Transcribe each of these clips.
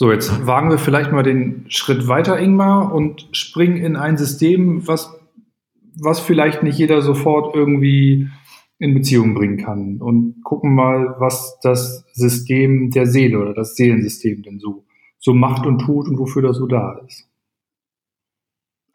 So, jetzt wagen wir vielleicht mal den Schritt weiter, Ingmar, und springen in ein System, was, was vielleicht nicht jeder sofort irgendwie in Beziehung bringen kann. Und gucken mal, was das System der Seele oder das Seelensystem denn so, so macht und tut und wofür das so da ist.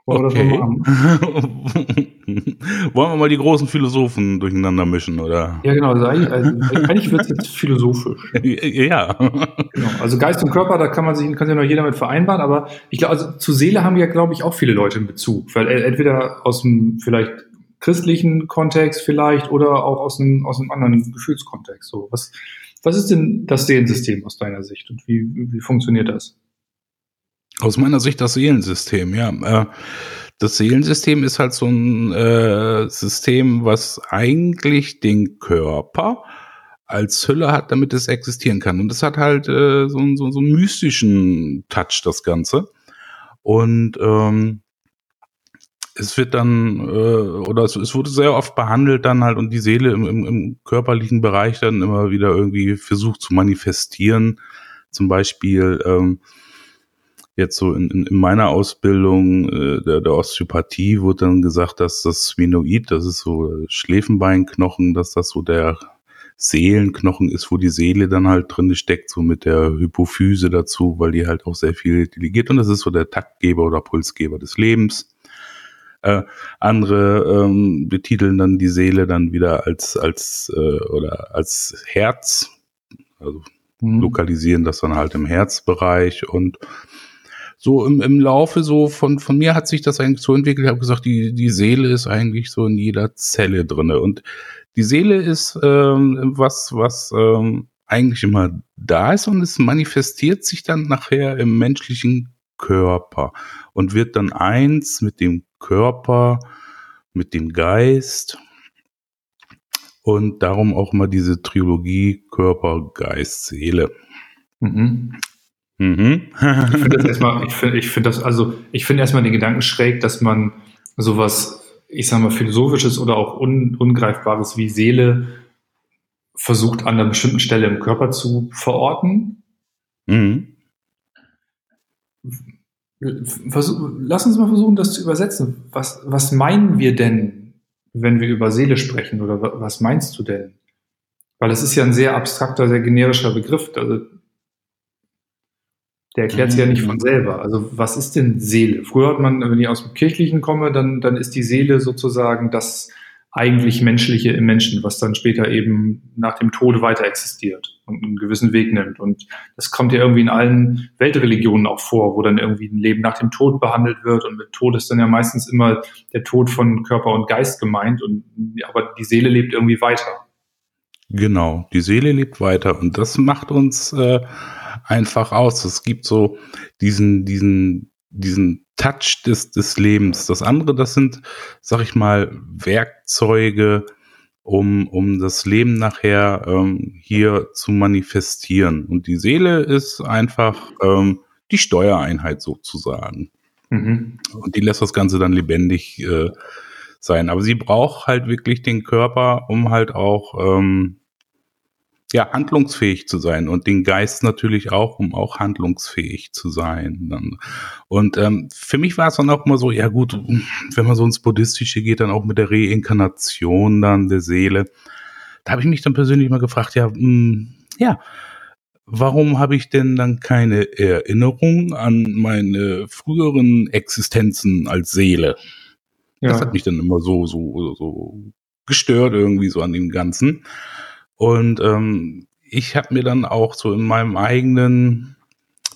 Wollen okay. wir Wollen wir mal die großen Philosophen durcheinander mischen, oder? Ja, genau. Also eigentlich, also eigentlich wird es jetzt philosophisch. ja. Genau. Also Geist und Körper, da kann man sich, kann sich noch jeder mit vereinbaren, aber ich glaube, also zu Seele haben ja, glaube ich, auch viele Leute in Bezug. Weil entweder aus dem vielleicht christlichen Kontext vielleicht oder auch aus einem, aus einem anderen Gefühlskontext. So, was, was ist denn das Seelensystem aus deiner Sicht und wie, wie funktioniert das? Aus meiner Sicht das Seelensystem, ja. Äh, das Seelensystem ist halt so ein äh, System, was eigentlich den Körper als Hülle hat, damit es existieren kann. Und das hat halt äh, so, so, so einen mystischen Touch, das Ganze. Und ähm, es wird dann, äh, oder es, es wurde sehr oft behandelt dann halt und die Seele im, im, im körperlichen Bereich dann immer wieder irgendwie versucht zu manifestieren. Zum Beispiel ähm, jetzt so in, in, in meiner Ausbildung äh, der, der Osteopathie wurde dann gesagt, dass das Sphenoid, das ist so Schläfenbeinknochen, dass das so der Seelenknochen ist, wo die Seele dann halt drin steckt, so mit der Hypophyse dazu, weil die halt auch sehr viel delegiert und das ist so der Taktgeber oder Pulsgeber des Lebens. Äh, andere ähm, betiteln dann die Seele dann wieder als als äh, oder als Herz, also mhm. lokalisieren das dann halt im Herzbereich und so im, im Laufe so von, von mir hat sich das eigentlich so entwickelt. Ich habe gesagt, die, die Seele ist eigentlich so in jeder Zelle drinne Und die Seele ist ähm, was, was ähm, eigentlich immer da ist und es manifestiert sich dann nachher im menschlichen Körper und wird dann eins mit dem Körper, mit dem Geist und darum auch mal diese Trilogie Körper, Geist, Seele. Mhm. Mhm. ich finde das erstmal, ich finde, ich finde das, also ich finde erstmal den Gedanken schräg, dass man sowas, ich sag mal, philosophisches oder auch un, ungreifbares wie Seele versucht an einer bestimmten Stelle im Körper zu verorten. Mhm. Versuch, lass uns mal versuchen, das zu übersetzen. Was, was meinen wir denn, wenn wir über Seele sprechen? Oder was meinst du denn? Weil es ist ja ein sehr abstrakter, sehr generischer Begriff. Also der erklärt sich ja nicht von mhm. selber. Also was ist denn Seele? Früher hat man, wenn ich aus dem Kirchlichen komme, dann, dann ist die Seele sozusagen das eigentlich Menschliche im Menschen, was dann später eben nach dem Tode weiter existiert und einen gewissen Weg nimmt. Und das kommt ja irgendwie in allen Weltreligionen auch vor, wo dann irgendwie ein Leben nach dem Tod behandelt wird. Und mit Tod ist dann ja meistens immer der Tod von Körper und Geist gemeint. Und, aber die Seele lebt irgendwie weiter. Genau, die Seele lebt weiter. Und das macht uns äh, einfach aus. Es gibt so diesen, diesen, diesen Touch des, des Lebens. Das andere, das sind, sag ich mal, Werkzeuge, um, um das Leben nachher ähm, hier zu manifestieren. Und die Seele ist einfach ähm, die Steuereinheit sozusagen. Mhm. Und die lässt das Ganze dann lebendig äh, sein. Aber sie braucht halt wirklich den Körper, um halt auch ähm, ja, handlungsfähig zu sein und den Geist natürlich auch, um auch handlungsfähig zu sein. Und ähm, für mich war es dann auch immer so, ja gut, wenn man so ins Buddhistische geht, dann auch mit der Reinkarnation dann der Seele. Da habe ich mich dann persönlich mal gefragt, ja, mh, hm, ja, warum habe ich denn dann keine Erinnerung an meine früheren Existenzen als Seele? Ja. Das hat mich dann immer so, so, so gestört irgendwie so an dem Ganzen. Und ähm, ich habe mir dann auch so in meinem eigenen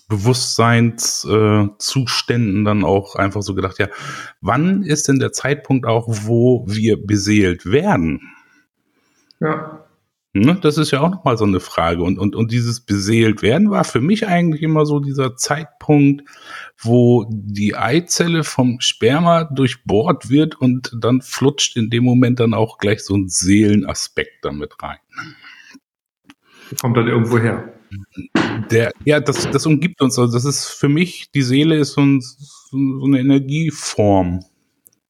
Bewusstseinszuständen äh, dann auch einfach so gedacht, ja, wann ist denn der Zeitpunkt auch, wo wir beseelt werden? Ja. Ne, das ist ja auch nochmal so eine Frage. Und, und, und dieses beseelt werden war für mich eigentlich immer so dieser Zeitpunkt, wo die Eizelle vom Sperma durchbohrt wird und dann flutscht in dem Moment dann auch gleich so ein Seelenaspekt damit rein. Kommt dann irgendwo her. Der, ja, das, das umgibt uns. Also das ist für mich, die Seele ist so, ein, so eine Energieform.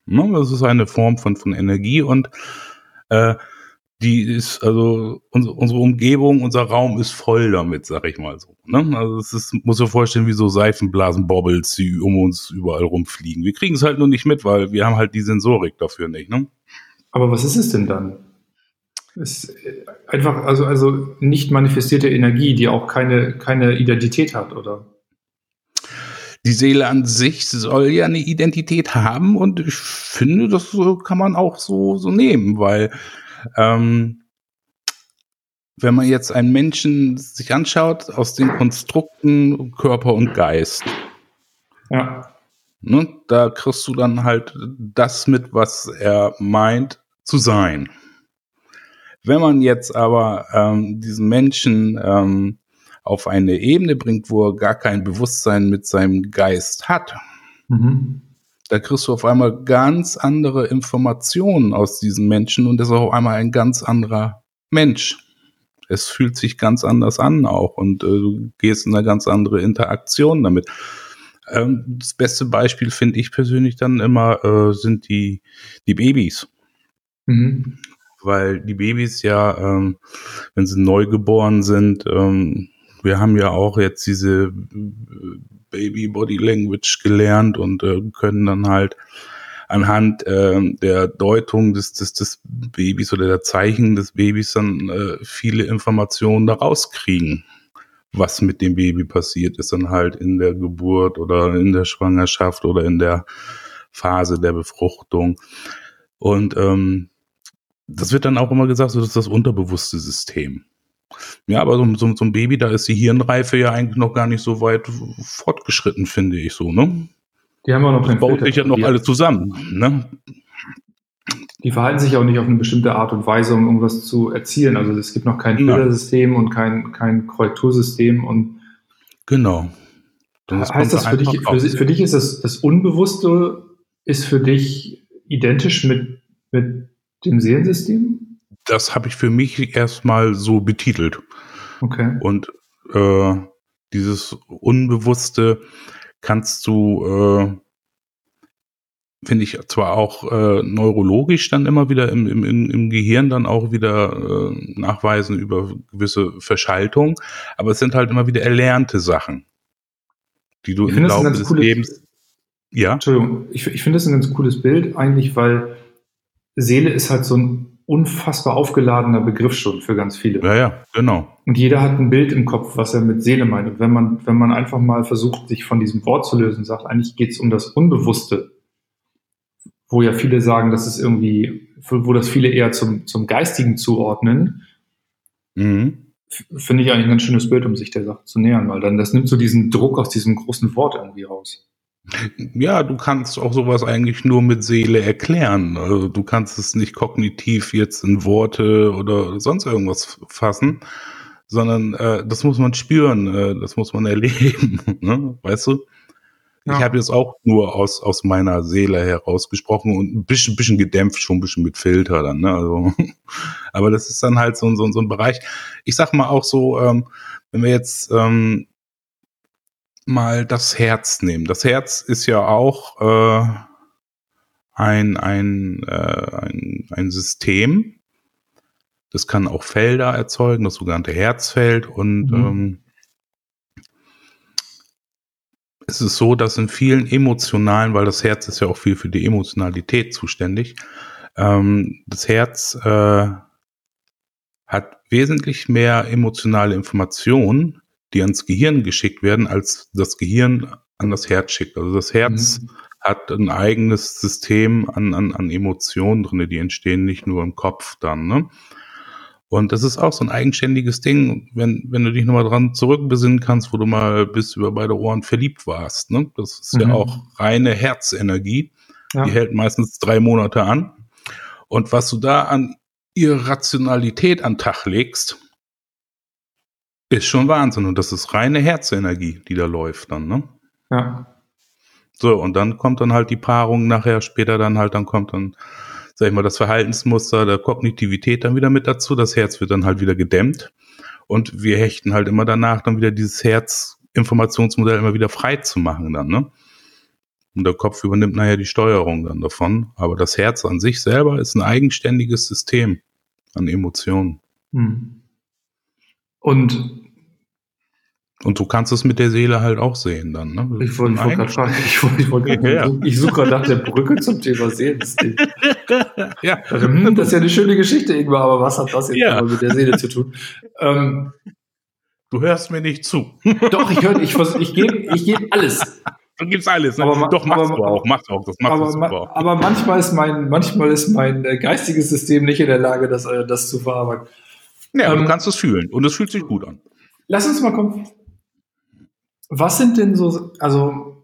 Ne? Das ist eine Form von, von Energie und äh, die ist, also unsere, Umgebung, unser Raum ist voll damit, sag ich mal so. Ne? Also es ist, muss ich vorstellen, wie so Seifenblasen-Bobbles, die um uns überall rumfliegen. Wir kriegen es halt nur nicht mit, weil wir haben halt die Sensorik dafür nicht. Ne? Aber was ist es denn dann? ist einfach, also, also nicht manifestierte Energie, die auch keine, keine Identität hat, oder? Die Seele an sich soll ja eine Identität haben und ich finde, das kann man auch so, so nehmen, weil ähm, wenn man jetzt einen Menschen sich anschaut aus den Konstrukten Körper und Geist, ja. Ne, da kriegst du dann halt das mit, was er meint zu sein. Wenn man jetzt aber ähm, diesen Menschen ähm, auf eine Ebene bringt, wo er gar kein Bewusstsein mit seinem Geist hat, mhm da kriegst du auf einmal ganz andere Informationen aus diesen Menschen und ist auch auf einmal ein ganz anderer Mensch. Es fühlt sich ganz anders an auch und äh, du gehst in eine ganz andere Interaktion damit. Ähm, das beste Beispiel finde ich persönlich dann immer äh, sind die, die Babys. Mhm. Weil die Babys ja, ähm, wenn sie neu geboren sind, ähm, wir haben ja auch jetzt diese Baby Body Language gelernt und äh, können dann halt anhand äh, der Deutung des, des, des Babys oder der Zeichen des Babys dann äh, viele Informationen daraus kriegen, was mit dem Baby passiert ist, dann halt in der Geburt oder in der Schwangerschaft oder in der Phase der Befruchtung. Und ähm, das wird dann auch immer gesagt, so das ist das unterbewusste System. Ja, aber so, so, so ein Baby, da ist die Hirnreife ja eigentlich noch gar nicht so weit fortgeschritten, finde ich so, ne? Die haben auch noch das baut sich ja noch alle zusammen, ne? Die verhalten sich auch nicht auf eine bestimmte Art und Weise, um irgendwas zu erzielen. Also es gibt noch kein Filtersystem und kein, kein Korrektursystem und genau. Das heißt das für dich, für, für, dich ist das, das Unbewusste ist für dich identisch mit, mit dem Seelensystem? Das habe ich für mich erstmal so betitelt. Okay. Und äh, dieses Unbewusste kannst du, äh, finde ich, zwar auch äh, neurologisch dann immer wieder im, im, im Gehirn dann auch wieder äh, nachweisen über gewisse Verschaltung, aber es sind halt immer wieder erlernte Sachen, die du ich im Laufe des cooles, Lebens. Ja. Entschuldigung, ich, ich finde das ein ganz cooles Bild eigentlich, weil Seele ist halt so ein unfassbar aufgeladener Begriff schon für ganz viele. Ja, ja, genau. Und jeder hat ein Bild im Kopf, was er mit Seele meint. Und wenn man, wenn man einfach mal versucht, sich von diesem Wort zu lösen, sagt, eigentlich geht es um das Unbewusste, wo ja viele sagen, das ist irgendwie, wo das viele eher zum, zum Geistigen zuordnen, mhm. finde ich eigentlich ein ganz schönes Bild, um sich der Sache zu nähern, weil dann das nimmt so diesen Druck aus diesem großen Wort irgendwie raus. Ja, du kannst auch sowas eigentlich nur mit Seele erklären. Also du kannst es nicht kognitiv jetzt in Worte oder sonst irgendwas fassen, sondern äh, das muss man spüren, äh, das muss man erleben. ne? Weißt du? Ja. Ich habe jetzt auch nur aus, aus meiner Seele herausgesprochen und ein bisschen, bisschen gedämpft, schon ein bisschen mit Filter dann. Ne? Also, aber das ist dann halt so, so, so ein Bereich. Ich sag mal auch so, ähm, wenn wir jetzt ähm, mal das Herz nehmen. Das Herz ist ja auch äh, ein, ein, äh, ein, ein System. Das kann auch Felder erzeugen, das sogenannte Herzfeld. Und mhm. ähm, es ist so, dass in vielen emotionalen, weil das Herz ist ja auch viel für die Emotionalität zuständig, ähm, das Herz äh, hat wesentlich mehr emotionale Informationen die ans Gehirn geschickt werden, als das Gehirn an das Herz schickt. Also das Herz mhm. hat ein eigenes System an, an, an Emotionen drin, die entstehen nicht nur im Kopf dann. Ne? Und das ist auch so ein eigenständiges Ding, wenn, wenn du dich nochmal dran zurückbesinnen kannst, wo du mal bis über beide Ohren verliebt warst. Ne? Das ist mhm. ja auch reine Herzenergie. Ja. Die hält meistens drei Monate an. Und was du da an ihre Rationalität an Tag legst, ist schon Wahnsinn. Und das ist reine Herzenergie, die da läuft dann, ne? Ja. So, und dann kommt dann halt die Paarung nachher, später dann halt, dann kommt dann, sag ich mal, das Verhaltensmuster der Kognitivität dann wieder mit dazu. Das Herz wird dann halt wieder gedämmt. Und wir hechten halt immer danach dann wieder dieses Herzinformationsmodell immer wieder frei zu machen dann, ne? Und der Kopf übernimmt nachher die Steuerung dann davon. Aber das Herz an sich selber ist ein eigenständiges System an Emotionen. Hm. Und und du kannst es mit der Seele halt auch sehen dann. Ne? Ich wollte wollt gerade fragen, ich, wollt, ich, wollt ja. ich suche gerade nach der Brücke zum Thema Seelensystem. ja. Also, hm, das ist ja eine schöne Geschichte, Ingmar, aber was hat das jetzt ja. mit der Seele zu tun? Ähm, du hörst mir nicht zu. Doch, ich höre, ich, ich gebe ich geb alles. Du gibst alles. Ne? Aber, Doch, machst aber, du auch. Machst auch. Das machst aber, du super. aber manchmal ist mein, manchmal ist mein äh, geistiges System nicht in der Lage, das, äh, das zu verarbeiten. Ja, ähm, du kannst es fühlen und es fühlt sich gut an. Lass uns mal kommen. Was sind denn so, also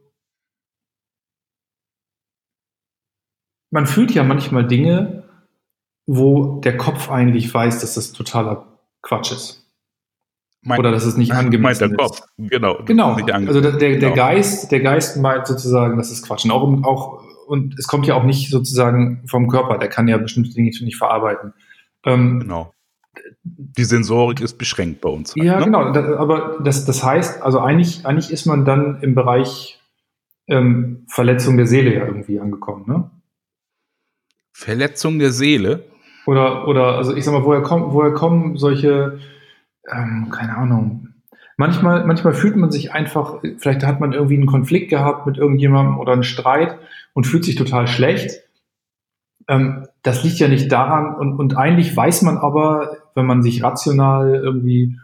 man fühlt ja manchmal Dinge, wo der Kopf eigentlich weiß, dass das totaler Quatsch ist. Mein, Oder dass es nicht angemessen meint der Kopf, genau. Genau, also der, der, genau. Geist, der Geist meint sozusagen, das ist Quatsch. Und auch, auch, und es kommt ja auch nicht sozusagen vom Körper, der kann ja bestimmte Dinge nicht verarbeiten. Ähm, genau die Sensorik ist beschränkt bei uns. Halt, ja, ne? genau. Das, aber das, das heißt, also eigentlich, eigentlich ist man dann im Bereich ähm, Verletzung der Seele ja irgendwie angekommen, ne? Verletzung der Seele? Oder, oder, also ich sag mal, woher kommen, woher kommen solche, ähm, keine Ahnung. Manchmal, manchmal fühlt man sich einfach, vielleicht hat man irgendwie einen Konflikt gehabt mit irgendjemandem oder einen Streit und fühlt sich total schlecht. Ähm, das liegt ja nicht daran und, und eigentlich weiß man aber, wenn man sich rational irgendwie,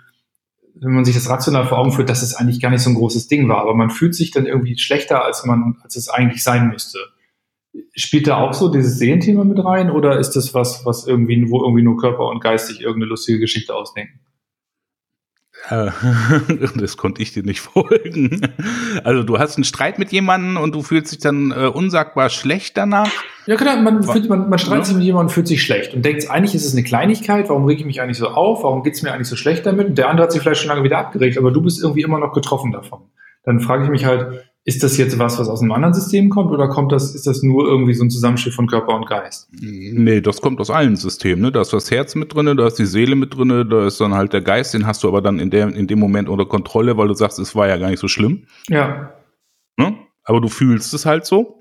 wenn man sich das rational vor Augen führt, dass es eigentlich gar nicht so ein großes Ding war, aber man fühlt sich dann irgendwie schlechter, als man, als es eigentlich sein müsste. Spielt da auch so dieses Sehenthema mit rein oder ist das was, was irgendwie, wo irgendwie nur Körper und Geist sich irgendeine lustige Geschichte ausdenken? Äh, das konnte ich dir nicht folgen. Also du hast einen Streit mit jemandem und du fühlst dich dann äh, unsagbar schlecht danach. Ja, genau, man, fühlt, man, man streitet sich mit jemandem und fühlt sich schlecht und denkt, eigentlich ist es eine Kleinigkeit, warum rege ich mich eigentlich so auf, warum geht es mir eigentlich so schlecht damit? Und der andere hat sich vielleicht schon lange wieder abgeregt, aber du bist irgendwie immer noch getroffen davon. Dann frage ich mich halt, ist das jetzt was, was aus einem anderen System kommt oder kommt das, ist das nur irgendwie so ein Zusammenspiel von Körper und Geist? Nee, das kommt aus allen Systemen. Ne? Da ist das Herz mit drinne, da ist die Seele mit drinne, da ist dann halt der Geist, den hast du aber dann in, der, in dem Moment unter Kontrolle, weil du sagst, es war ja gar nicht so schlimm. Ja. Ne? Aber du fühlst es halt so.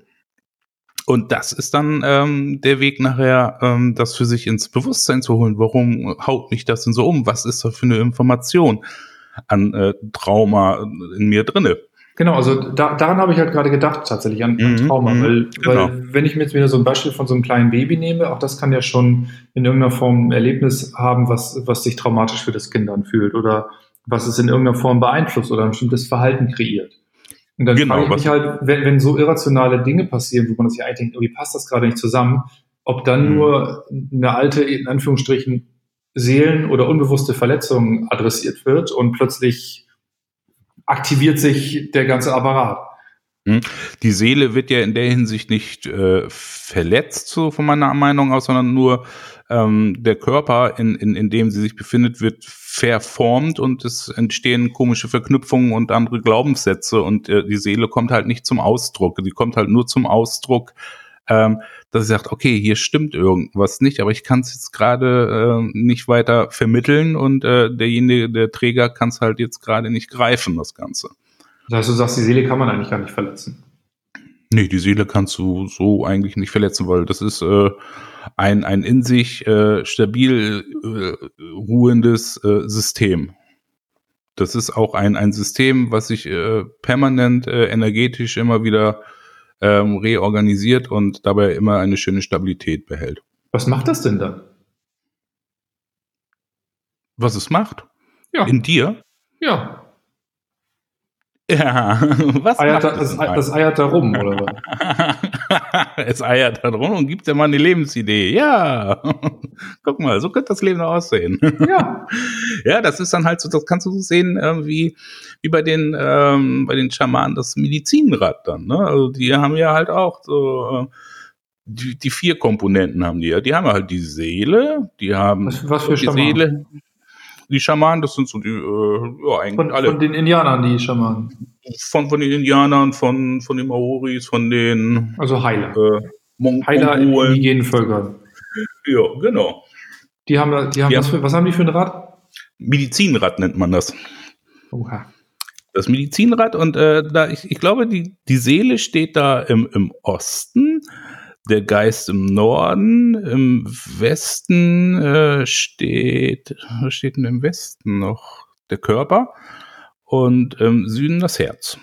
Und das ist dann ähm, der Weg nachher, ähm, das für sich ins Bewusstsein zu holen. Warum haut mich das denn so um? Was ist da für eine Information an äh, Trauma in mir drinne? Genau, also da, daran habe ich halt gerade gedacht, tatsächlich an, an mhm, Trauma, mhm, weil, genau. weil wenn ich mir jetzt wieder so ein Beispiel von so einem kleinen Baby nehme, auch das kann ja schon in irgendeiner Form ein Erlebnis haben, was, was sich traumatisch für das Kind anfühlt oder was es in irgendeiner Form beeinflusst oder ein bestimmtes Verhalten kreiert. Und dann genau, frage ich mich halt, wenn, wenn so irrationale Dinge passieren, wo man sich eigentlich denkt, irgendwie passt das gerade nicht zusammen, ob dann mhm. nur eine alte, in Anführungsstrichen, Seelen- oder unbewusste Verletzung adressiert wird und plötzlich aktiviert sich der ganze Apparat. Hm. Die Seele wird ja in der Hinsicht nicht äh, verletzt, so von meiner Meinung aus, sondern nur ähm, der Körper, in, in, in dem sie sich befindet, wird verformt und es entstehen komische Verknüpfungen und andere Glaubenssätze und äh, die Seele kommt halt nicht zum Ausdruck. Die kommt halt nur zum Ausdruck, ähm, dass sie sagt, okay, hier stimmt irgendwas nicht, aber ich kann es jetzt gerade äh, nicht weiter vermitteln und äh, derjenige, der Träger kann es halt jetzt gerade nicht greifen, das Ganze. Das heißt, du sagst, die Seele kann man eigentlich gar nicht verletzen. Nee, die Seele kannst du so eigentlich nicht verletzen, weil das ist äh, ein, ein in sich äh, stabil äh, ruhendes äh, System. Das ist auch ein, ein System, was sich äh, permanent äh, energetisch immer wieder ähm, reorganisiert und dabei immer eine schöne Stabilität behält. Was macht das denn dann? Was es macht? Ja. In dir? Ja. Ja, was eiert das, das, das eiert da rum, oder was? es eiert da rum und gibt ja mal eine Lebensidee. Ja, guck mal, so könnte das Leben aussehen. Ja. ja, das ist dann halt so, das kannst du so sehen, äh, wie, wie bei den, ähm, bei den Schamanen das Medizinrad dann, ne? Also die haben ja halt auch so, äh, die, die vier Komponenten haben die ja. Die haben halt die Seele, die haben Was, was für die Schamanen? Seele. Die Schamanen, das sind so die, äh, ja, eigentlich Von, alle. von den Indianern, die Schamanen. von, von den Indianern, von, von den Maoris, von den Also Heiler. äh, Mon Heiler Mongolen. indigenen Völkern. Ja, genau. Die haben, die haben Ja. was, für, was haben die für ein Rad? Medizinrad nennt man das. Oha. Das Medizinrad und äh, da ich, ich glaube, die, die Seele steht da im, im Osten, der Geist im Norden, im Westen äh, steht, was steht denn im Westen noch? Der Körper und im Süden das Herz.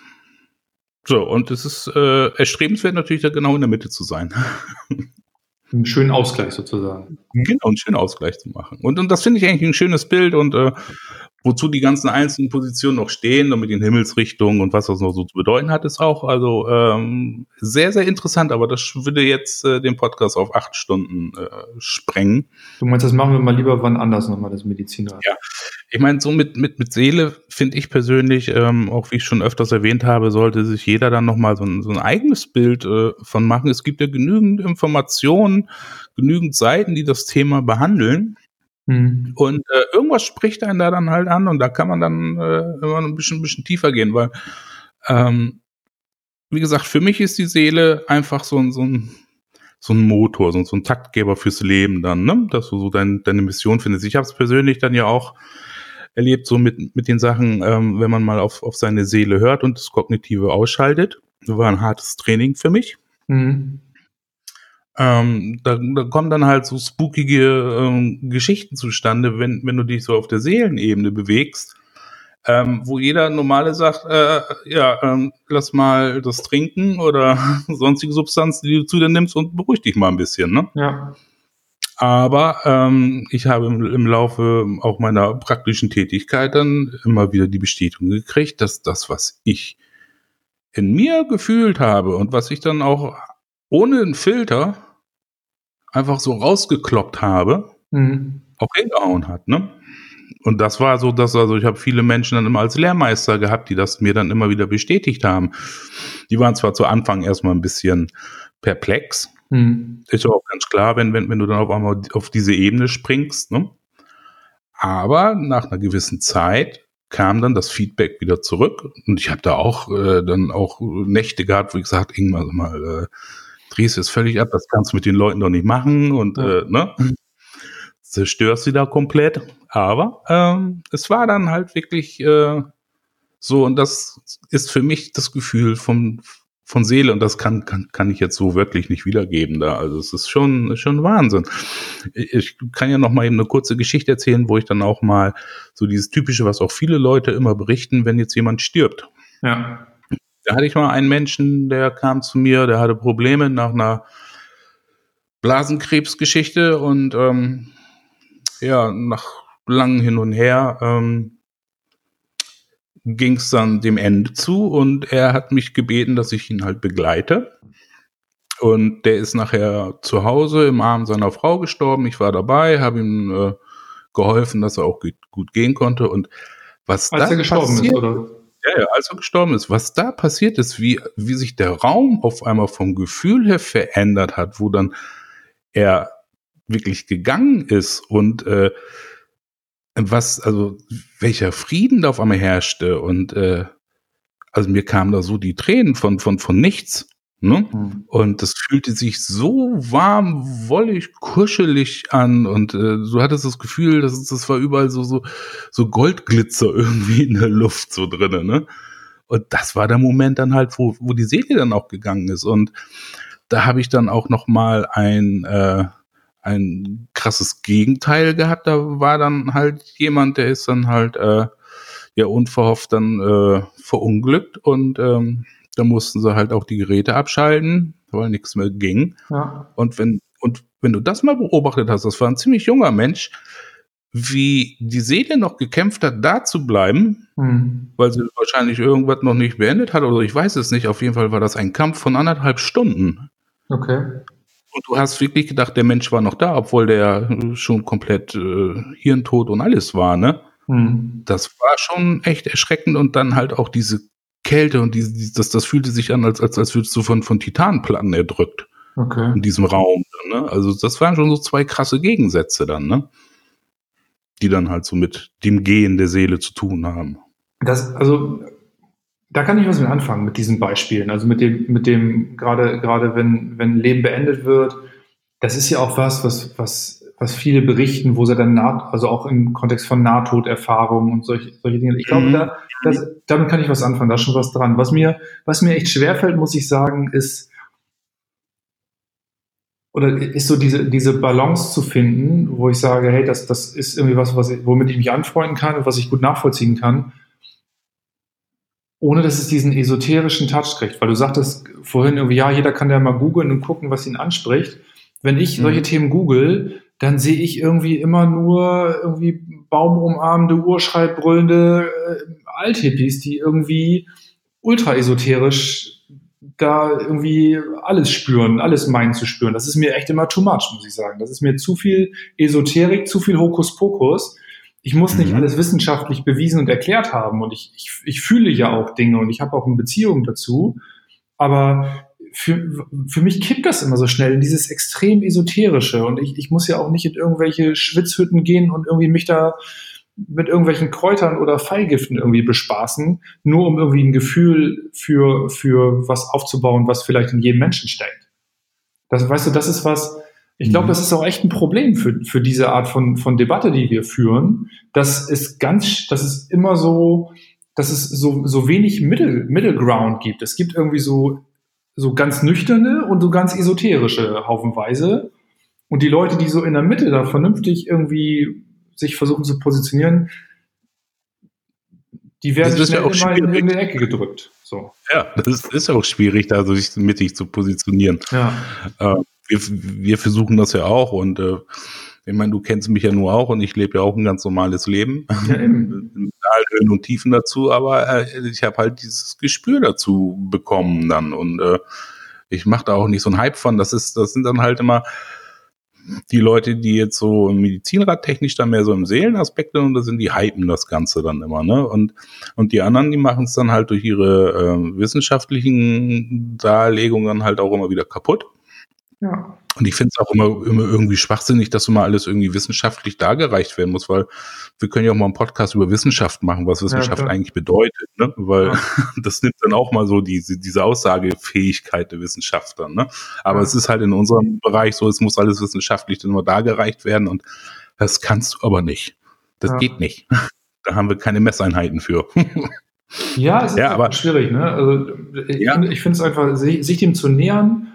So, und es ist äh, erstrebenswert natürlich da genau in der Mitte zu sein. Einen schönen Ausgleich sozusagen. Genau, einen schönen Ausgleich zu machen. Und, und das finde ich eigentlich ein schönes Bild und äh, wozu die ganzen einzelnen Positionen noch stehen und mit den Himmelsrichtungen und was das noch so zu bedeuten hat, ist auch also ähm, sehr, sehr interessant, aber das würde jetzt äh, den Podcast auf acht Stunden äh, sprengen. Du meinst, das machen wir mal lieber wann anders nochmal, das Medizinrad. Ja. Ich meine, so mit, mit, mit Seele finde ich persönlich, ähm, auch wie ich schon öfters erwähnt habe, sollte sich jeder dann nochmal so ein, so ein eigenes Bild äh, von machen. Es gibt ja genügend Informationen, genügend Seiten, die das Thema behandeln. Mhm. Und äh, irgendwas spricht einen da dann halt an und da kann man dann äh, immer ein bisschen, ein bisschen tiefer gehen, weil, ähm, wie gesagt, für mich ist die Seele einfach so ein, so ein, so ein Motor, so, so ein Taktgeber fürs Leben dann, ne? dass du so dein, deine Mission findest. Ich habe es persönlich dann ja auch erlebt, so mit, mit den Sachen, ähm, wenn man mal auf, auf seine Seele hört und das Kognitive ausschaltet. Das war ein hartes Training für mich. Mhm. Ähm, da, da kommen dann halt so spookige ähm, Geschichten zustande, wenn, wenn du dich so auf der Seelenebene bewegst, ähm, wo jeder normale sagt, äh, ja, ähm, lass mal das trinken oder sonstige Substanzen, die du zu dir nimmst und beruhig dich mal ein bisschen. Ne? Ja. Aber ähm, ich habe im, im Laufe auch meiner praktischen Tätigkeit dann immer wieder die Bestätigung gekriegt, dass das, was ich in mir gefühlt habe und was ich dann auch ohne einen Filter einfach so rausgekloppt habe, Mhm. auch hingehauen hat, ne? Und das war so, dass, also ich habe viele Menschen dann immer als Lehrmeister gehabt, die das mir dann immer wieder bestätigt haben. Die waren zwar zu Anfang erstmal ein bisschen perplex, Mhm. ist ja auch ganz klar, wenn, wenn, wenn du dann auf einmal auf diese Ebene springst, ne? Aber nach einer gewissen Zeit kam dann das Feedback wieder zurück und ich habe da auch äh, dann auch Nächte gehabt, wo ich gesagt, sag mal, äh, drehst es völlig ab, das kannst du mit den Leuten doch nicht machen und Ja. äh, ne? zerstörst sie da komplett. Aber ähm, es war dann halt wirklich äh, so und das ist für mich das Gefühl vom von Seele und das kann, kann, kann ich jetzt so wirklich nicht wiedergeben da. Also es ist schon, schon Wahnsinn. Ich kann ja noch mal eben eine kurze Geschichte erzählen, wo ich dann auch mal so dieses typische, was auch viele Leute immer berichten, wenn jetzt jemand stirbt. Ja. Da hatte ich mal einen Menschen, der kam zu mir, der hatte Probleme nach einer Blasenkrebsgeschichte und ähm, ja, nach langem Hin und Her ähm, ging es dann dem Ende zu und er hat mich gebeten, dass ich ihn halt begleite. Und der ist nachher zu Hause im Arm seiner Frau gestorben. Ich war dabei, habe ihm äh, geholfen, dass er auch gut, gehen konnte. Und was Als da er gestorben passiert, ist, oder? Ja, ja, als er gestorben ist, was da passiert ist, wie, wie sich der Raum auf einmal vom Gefühl her verändert hat, wo dann er wirklich gegangen ist und äh, was, also welcher Frieden da auf einmal herrschte und äh, also mir kamen da so die Tränen von, von, von nichts. Ne? Mhm. Und das fühlte sich so warm, wollig, kuschelig an und äh, du hattest das Gefühl, dass das war überall so so so Goldglitzer irgendwie in der Luft so drinne, ne? Und das war der Moment dann halt, wo wo die Seele dann auch gegangen ist und da habe ich dann auch noch mal ein äh, ein krasses Gegenteil gehabt. Da war dann halt jemand, der ist dann halt äh, ja unverhofft dann äh, verunglückt und ähm, da mussten sie halt auch die Geräte abschalten, weil nichts mehr ging. Ja. Und wenn, und wenn du das mal beobachtet hast, das war ein ziemlich junger Mensch, wie die Seele noch gekämpft hat, da zu bleiben, Mhm. weil sie wahrscheinlich irgendwas noch nicht beendet hat, oder ich weiß es nicht. Auf jeden Fall war das ein Kampf von anderthalb Stunden. Okay. Und du hast wirklich gedacht, der Mensch war noch da, obwohl der schon komplett äh, hirntot und alles war, ne? Mhm. Das war schon echt erschreckend und dann halt auch diese Kälte und diese, diese das, das fühlte sich an, als, als, als würdest du von, von Titanplatten erdrückt. Okay. In diesem Raum. Ne? Also das waren schon so zwei krasse Gegensätze dann, ne? Die dann halt so mit dem Gehen der Seele zu tun haben. Das, also da kann ich was mit anfangen mit diesen Beispielen. Also mit dem, mit dem, gerade, gerade wenn, wenn Leben beendet wird, das ist ja auch was, was, was, was viele berichten, wo sie dann naht, also auch im Kontext von Nahtoderfahrungen und solche, solche Dinge. Ich glaube, mhm. da, das, damit kann ich was anfangen, da ist schon was dran. Was mir, was mir echt schwerfällt, muss ich sagen, ist, oder ist so diese, diese Balance zu finden, wo ich sage, hey, das, das ist irgendwie was, was ich, womit ich mich anfreunden kann und was ich gut nachvollziehen kann, ohne dass es diesen esoterischen Touch kriegt. Weil du sagtest vorhin irgendwie, ja, jeder kann ja mal googeln und gucken, was ihn anspricht. Wenn ich mhm. solche Themen google, dann sehe ich irgendwie immer nur irgendwie baumumarmende, urschreibbrüllende äh, Althippies, die irgendwie ultra esoterisch da irgendwie alles spüren, alles meinen zu spüren. Das ist mir echt immer too much, muss ich sagen. Das ist mir zu viel Esoterik, zu viel Hokuspokus. Ich muss nicht mhm. alles wissenschaftlich bewiesen und erklärt haben. Und ich, ich, ich fühle ja auch Dinge und ich habe auch eine Beziehung dazu. Aber für, für mich kippt das immer so schnell in dieses extrem Esoterische. Und ich, ich muss ja auch nicht in irgendwelche Schwitzhütten gehen und irgendwie mich da mit irgendwelchen Kräutern oder Fallgiften irgendwie bespaßen, nur um irgendwie ein Gefühl für, für was aufzubauen, was vielleicht in jedem Menschen steckt. Das, weißt du, das ist was, ich glaube, mhm. das ist auch echt ein Problem für, für diese Art von, von Debatte, die wir führen. Das ist ganz, das ist immer so, dass es so, so wenig Middle, Middle Ground gibt. Es gibt irgendwie so, so ganz nüchterne und so ganz esoterische haufenweise. Und die Leute, die so in der Mitte da vernünftig irgendwie sich versuchen zu positionieren, die werden das schnell ja immer in irgendeine Ecke gedrückt. So. Ja, das ist auch schwierig, da sich mittig zu positionieren. Ja. Äh, wir, wir versuchen das ja auch und äh, ich meine, du kennst mich ja nur auch und ich lebe ja auch ein ganz normales Leben. Ja, mit Höhen und Tiefen dazu, aber äh, ich habe halt dieses Gespür dazu bekommen dann und äh, ich mache da auch nicht so einen Hype von. Das ist, das sind dann halt immer die Leute, die jetzt so medizinradtechnisch dann mehr so im Seelenaspekt sind, da sind die hypen das Ganze dann immer, ne? Und, und die anderen, die machen es dann halt durch ihre äh, wissenschaftlichen Darlegungen halt auch immer wieder kaputt. Ja. Und ich finde es auch immer, immer irgendwie schwachsinnig, dass immer alles irgendwie wissenschaftlich dargereicht werden muss, weil wir können ja auch mal einen Podcast über Wissenschaft machen, was Wissenschaft ja, eigentlich bedeutet, ne? Weil ja. das nimmt dann auch mal so diese, diese Aussagefähigkeit der Wissenschaftler, ne? Aber ja. es ist halt in unserem Bereich so, es muss alles wissenschaftlich dann immer dargereicht werden und das kannst du aber nicht. Das geht nicht. Da haben wir keine Messeinheiten für. Ja, es ist ja, aber, schwierig, ne? Also ich, ja. ich finde es einfach, sich, sich dem zu nähern,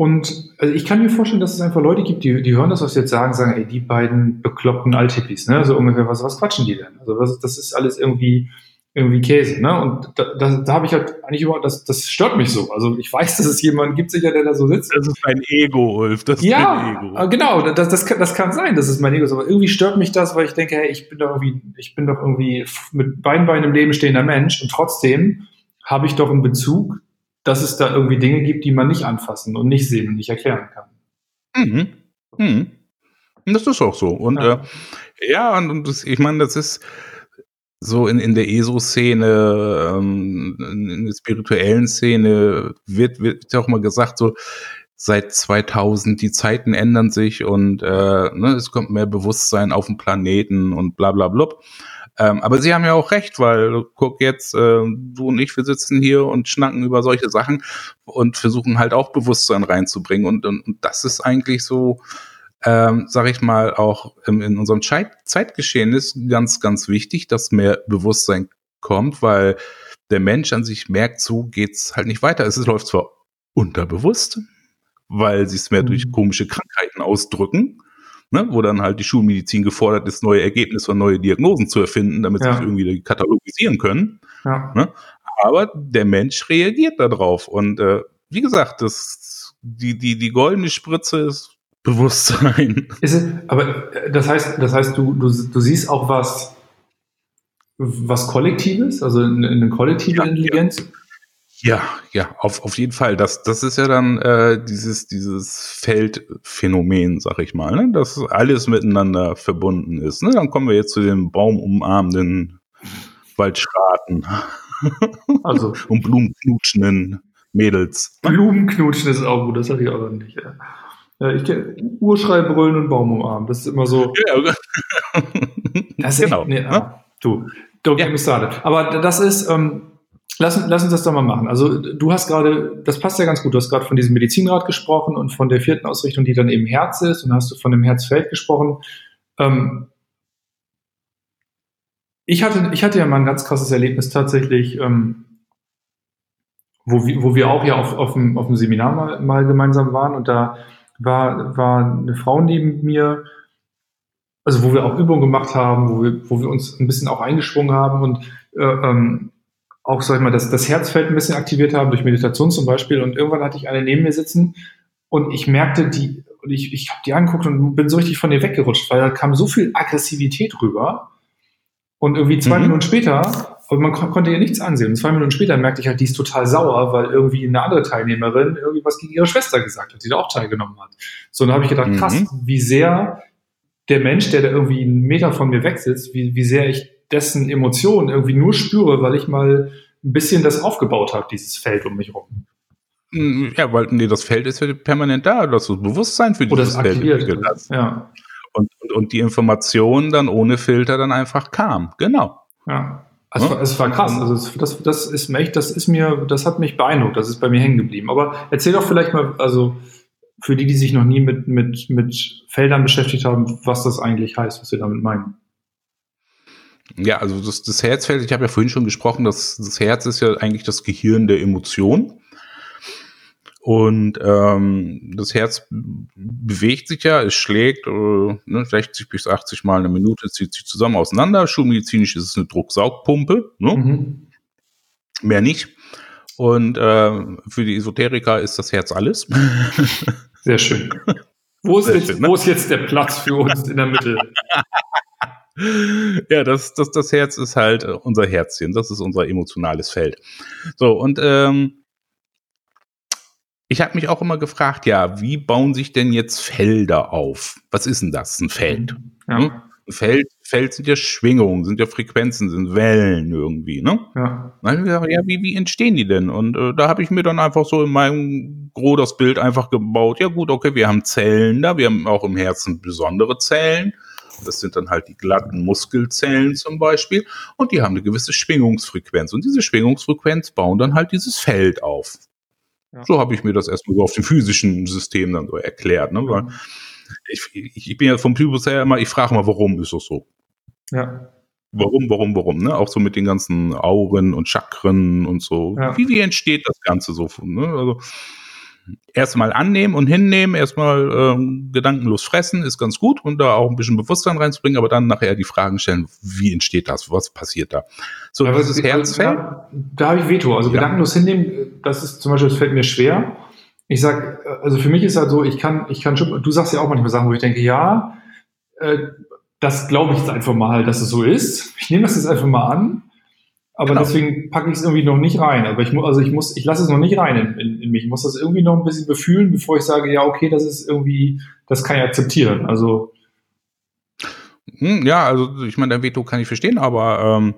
und also ich kann mir vorstellen, dass es einfach Leute gibt, die, die hören das, was wir jetzt sagen, sagen, ey, die beiden bekloppten Althippies, ne? So ungefähr, was, was quatschen die denn? Also was, das ist alles irgendwie, irgendwie Käse, ne? Und da, da, da habe ich halt eigentlich überhaupt, das, das stört mich so. Also ich weiß, dass es jemanden gibt sicher, der da so sitzt. Das ist mein Ego, Ulf. Das ist ja, Ego. Äh, genau, das, das, kann, das kann sein, das ist mein Ego. Aber irgendwie stört mich das, weil ich denke, hey, ich bin doch irgendwie, ich bin doch irgendwie mit beiden Beinen im Leben stehender Mensch und trotzdem habe ich doch einen Bezug dass es da irgendwie Dinge gibt, die man nicht anfassen und nicht sehen und nicht erklären kann. Mhm. Mhm. Das ist auch so. Und ja, äh, ja und, das, ich meine, das ist so in, in der ESO-Szene, ähm, in der spirituellen Szene wird, wird auch mal gesagt, so seit 2000 die Zeiten ändern sich und äh, ne, es kommt mehr Bewusstsein auf dem Planeten und bla bla blub. Ähm, aber Sie haben ja auch recht, weil guck jetzt, äh, du und ich, wir sitzen hier und schnacken über solche Sachen und versuchen halt auch Bewusstsein reinzubringen. Und, und, und das ist eigentlich so, ähm, sag ich mal, auch in, in unserem Zeit Zeitgeschehen ist ganz, ganz wichtig, dass mehr Bewusstsein kommt, weil der Mensch an sich merkt, so geht's halt nicht weiter. Es läuft zwar unterbewusst, weil sie es mehr mhm. durch komische Krankheiten ausdrücken, ne, wo dann halt die Schulmedizin gefordert ist, neue Ergebnisse und neue Diagnosen zu erfinden, damit ja. sie irgendwie katalogisieren können. Ja. Ne? Aber der Mensch reagiert darauf. Und äh, wie gesagt, das, die, die, die goldene Spritze ist Bewusstsein. Ist aber äh, das heißt, das heißt, du, du, du siehst auch was, was Kollektives, also eine, eine kollektive ja, Intelligenz. Ja. Ja, ja, auf, auf jeden Fall. Das, das ist ja dann äh, dieses, dieses Feldphänomen, sag ich mal, ne? dass alles miteinander verbunden ist. Ne? Dann kommen wir jetzt zu den baumumarmenden Waldschraten. Also. und blumenknutschenden Mädels. Blumenknutschen ist auch gut, das hatte ich auch noch nicht. Ja. Ja, ich kenne Urschrei, Brüllen und Baum umarmen. Das ist immer so. Ja, das ist genau. Echt, nee, ah, du, don't get me started. Aber das ist, ähm, lass, lass uns das doch mal machen. Also du hast gerade, das passt ja ganz gut, du hast gerade von diesem Medizinrat gesprochen und von der vierten Ausrichtung, die dann eben Herz ist und hast du von dem Herzfeld gesprochen. Ähm, ich hatte, ich hatte ja mal ein ganz krasses Erlebnis tatsächlich, ähm, wo, wir, wo wir auch ja auf, auf, dem, auf dem Seminar mal, mal gemeinsam waren und da war, war eine Frau neben mir, also wo wir auch Übungen gemacht haben, wo wir, wo wir uns ein bisschen auch eingeschwungen haben und äh, ähm, auch, sag ich mal, das, das Herzfeld ein bisschen aktiviert haben, durch Meditation zum Beispiel. Und irgendwann hatte ich eine neben mir sitzen und ich merkte die, und ich, ich habe die angeguckt und bin so richtig von ihr weggerutscht, weil da kam so viel Aggressivität rüber. Und irgendwie zwei mhm. Minuten später und man konnte ihr nichts ansehen. Und zwei Minuten später merkte ich halt, die ist total sauer, weil irgendwie eine andere Teilnehmerin irgendwie was gegen ihre Schwester gesagt hat, die da auch teilgenommen hat. So, dann habe ich gedacht, krass, mhm. wie sehr der Mensch, der da irgendwie einen Meter von mir weg sitzt, wie, wie sehr ich dessen Emotionen irgendwie nur spüre, weil ich mal ein bisschen das aufgebaut habe, dieses Feld um mich herum. Mhm, ja, weil nee, das Feld ist ja permanent da, dass du Bewusstsein für dieses Feld entwickelt hast. Ja. Und, und, und die Information dann ohne Filter dann einfach kam. Genau. Ja. Es, war, es war krass. Also das, das ist mir echt, das ist mir, das hat mich beeindruckt, das ist bei mir hängen geblieben. Aber erzähl doch vielleicht mal, also für die, die sich noch nie mit, mit, mit Feldern beschäftigt haben, was das eigentlich heißt, was sie damit meinen. Ja, also das, das Herzfeld, ich habe ja vorhin schon gesprochen, das, das Herz ist ja eigentlich das Gehirn der Emotion. Und ähm, das Herz bewegt sich ja, es schlägt äh, ne, 60 bis 80 Mal eine Minute, zieht sich zusammen auseinander. Schulmedizinisch ist es eine Drucksaugpumpe, ne? Mhm. mehr nicht. Und äh, für die Esoteriker ist das Herz alles. Sehr schön. Wo ist, Sehr jetzt, schön, ne? wo ist jetzt der Platz für uns in der Mitte? ja, das, das, das Herz ist halt unser Herzchen, das ist unser emotionales Feld. So, und ähm, ich habe mich auch immer gefragt, ja, wie bauen sich denn jetzt Felder auf? Was ist denn das, ein Feld? Ja. Hm? Ein Feld, Feld sind ja Schwingungen, sind ja Frequenzen, sind Wellen irgendwie, ne? Ja. Dann habe ich gedacht, ja, wie, wie entstehen die denn? Und äh, da habe ich mir dann einfach so in meinem Gro das Bild einfach gebaut. Ja gut, okay, wir haben Zellen da, wir haben auch im Herzen besondere Zellen. Das sind dann halt die glatten Muskelzellen zum Beispiel. Und die haben eine gewisse Schwingungsfrequenz. Und diese Schwingungsfrequenz bauen dann halt dieses Feld auf. Ja. So habe ich mir das erstmal so auf dem physischen System dann so erklärt. Ne? Weil ich, ich, bin ja vom Typus her immer, ich frage mal, warum ist das so? Ja. Warum, warum, warum? Ne? Auch so mit den ganzen Auren und Chakren und so. Ja. Wie, wie entsteht das Ganze so? Ne? Also erstmal annehmen und hinnehmen, erstmal ähm, gedankenlos fressen, ist ganz gut und da auch ein bisschen Bewusstsein reinzubringen, aber dann nachher die Fragen stellen, wie entsteht das, was passiert da? So, ja, dieses Herzfeld. Da, da habe ich Veto. Also ja. gedankenlos hinnehmen, das ist zum Beispiel, das fällt mir schwer. Ich sag, also für mich ist halt so, ich kann, ich kann schon, du sagst ja auch manchmal Sachen, wo ich denke, ja, äh, das glaube ich jetzt einfach mal, dass es so ist. Ich nehme das jetzt einfach mal an aber genau. deswegen packe ich es irgendwie noch nicht rein. Aber ich muss, also ich muss, ich lasse es noch nicht rein in, in, in, mich. Ich muss das irgendwie noch ein bisschen befühlen, bevor ich sage, ja, okay, das ist irgendwie, das kann ich akzeptieren. Also. Hm, ja, also ich meine, dein Veto kann ich verstehen, aber ähm,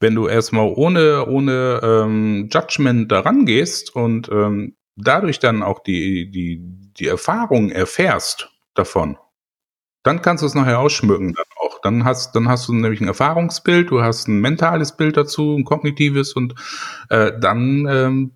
wenn du erstmal ohne, ohne ähm, Judgment daran gehst und ähm, dadurch dann auch die, die, die Erfahrung erfährst davon, dann kannst du es nachher ausschmücken dann hast, dann hast du nämlich ein Erfahrungsbild, du hast ein mentales Bild dazu, ein kognitives und äh, dann ähm,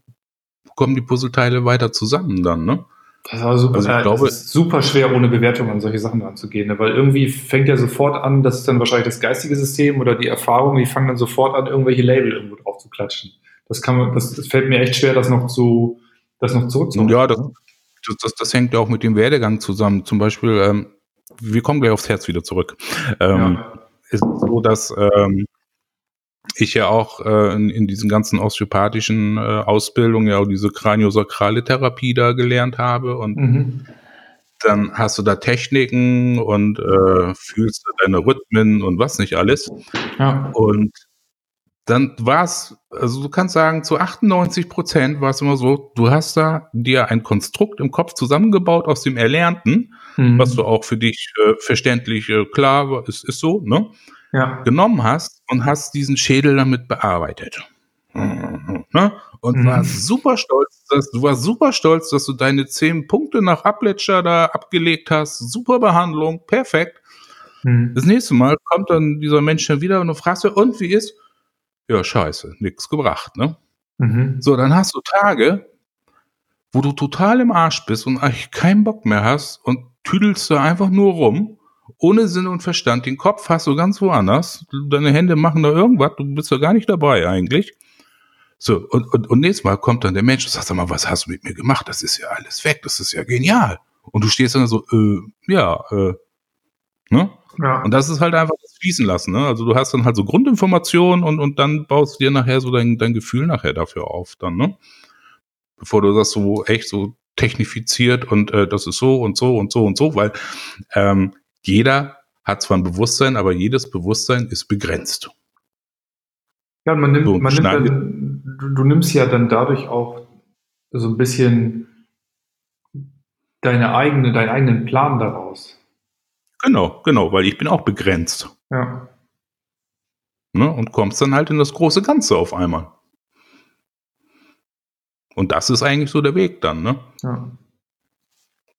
kommen die Puzzleteile weiter zusammen dann, ne? Das war super, also ich glaube, ist super schwer, ohne Bewertung an solche Sachen ranzugehen, ne? weil irgendwie fängt ja sofort an, das ist dann wahrscheinlich das geistige System oder die Erfahrung, die fangen dann sofort an, irgendwelche Label irgendwo drauf zu klatschen. Das kann man, das, das fällt mir echt schwer, das noch zu, das noch zurückzuholen. Ja, das, das, das, das hängt ja auch mit dem Werdegang zusammen. Zum Beispiel, ähm, wir kommen gleich aufs Herz wieder zurück. Ähm, ja. Ist so, dass ähm, ich ja auch äh, in, in diesen ganzen osteopathischen äh, Ausbildungen ja auch diese kraniosakrale Therapie da gelernt habe und mhm. dann hast du da Techniken und äh, fühlst du deine Rhythmen und was nicht alles. Ja. Und dann war es, also du kannst sagen, zu 98 Prozent war es immer so, du hast da dir ein Konstrukt im Kopf zusammengebaut aus dem Erlernten, mhm. was du auch für dich äh, verständlich äh, klar ist, ist so, ne? Ja. Genommen hast und hast diesen Schädel damit bearbeitet. Mhm. ne? Und mhm. war super stolz, dass, du warst super stolz, dass du deine zehn Punkte nach Abletscher da abgelegt hast. Super Behandlung, perfekt. Mhm. Das nächste Mal kommt dann dieser Mensch dann wieder und du fragst ja, und wie ist? Ja, scheiße, nix gebracht, ne? Mhm. So, dann hast du Tage, wo du total im Arsch bist und eigentlich keinen Bock mehr hast und tüdelst da einfach nur rum, ohne Sinn und Verstand. Den Kopf hast du ganz woanders. Deine Hände machen da irgendwas, du bist da gar nicht dabei eigentlich. So, und, und, und nächstes Mal kommt dann der Mensch und sagt, sag mal, was hast du mit mir gemacht? Das ist ja alles weg, das ist ja genial. Und du stehst dann so, äh, ja, äh, ne? Ja. Und das ist halt einfach das Fließen lassen. Ne? Also du hast dann halt so Grundinformationen und, und dann baust du dir nachher so dein, dein Gefühl nachher dafür auf dann, ne? Bevor du das so echt so technifiziert und äh, das ist so und so und so und so, weil ähm, jeder hat zwar ein Bewusstsein, aber jedes Bewusstsein ist begrenzt. Ja, man nimmt, so, man nimmt dann, du, du nimmst ja dann dadurch auch so ein bisschen deine eigene, deinen eigenen Plan daraus. Genau, genau, weil ich bin auch begrenzt. Ja. Ne, und kommst dann halt in das große Ganze auf einmal. Und das ist eigentlich so der Weg dann, ne? Ja.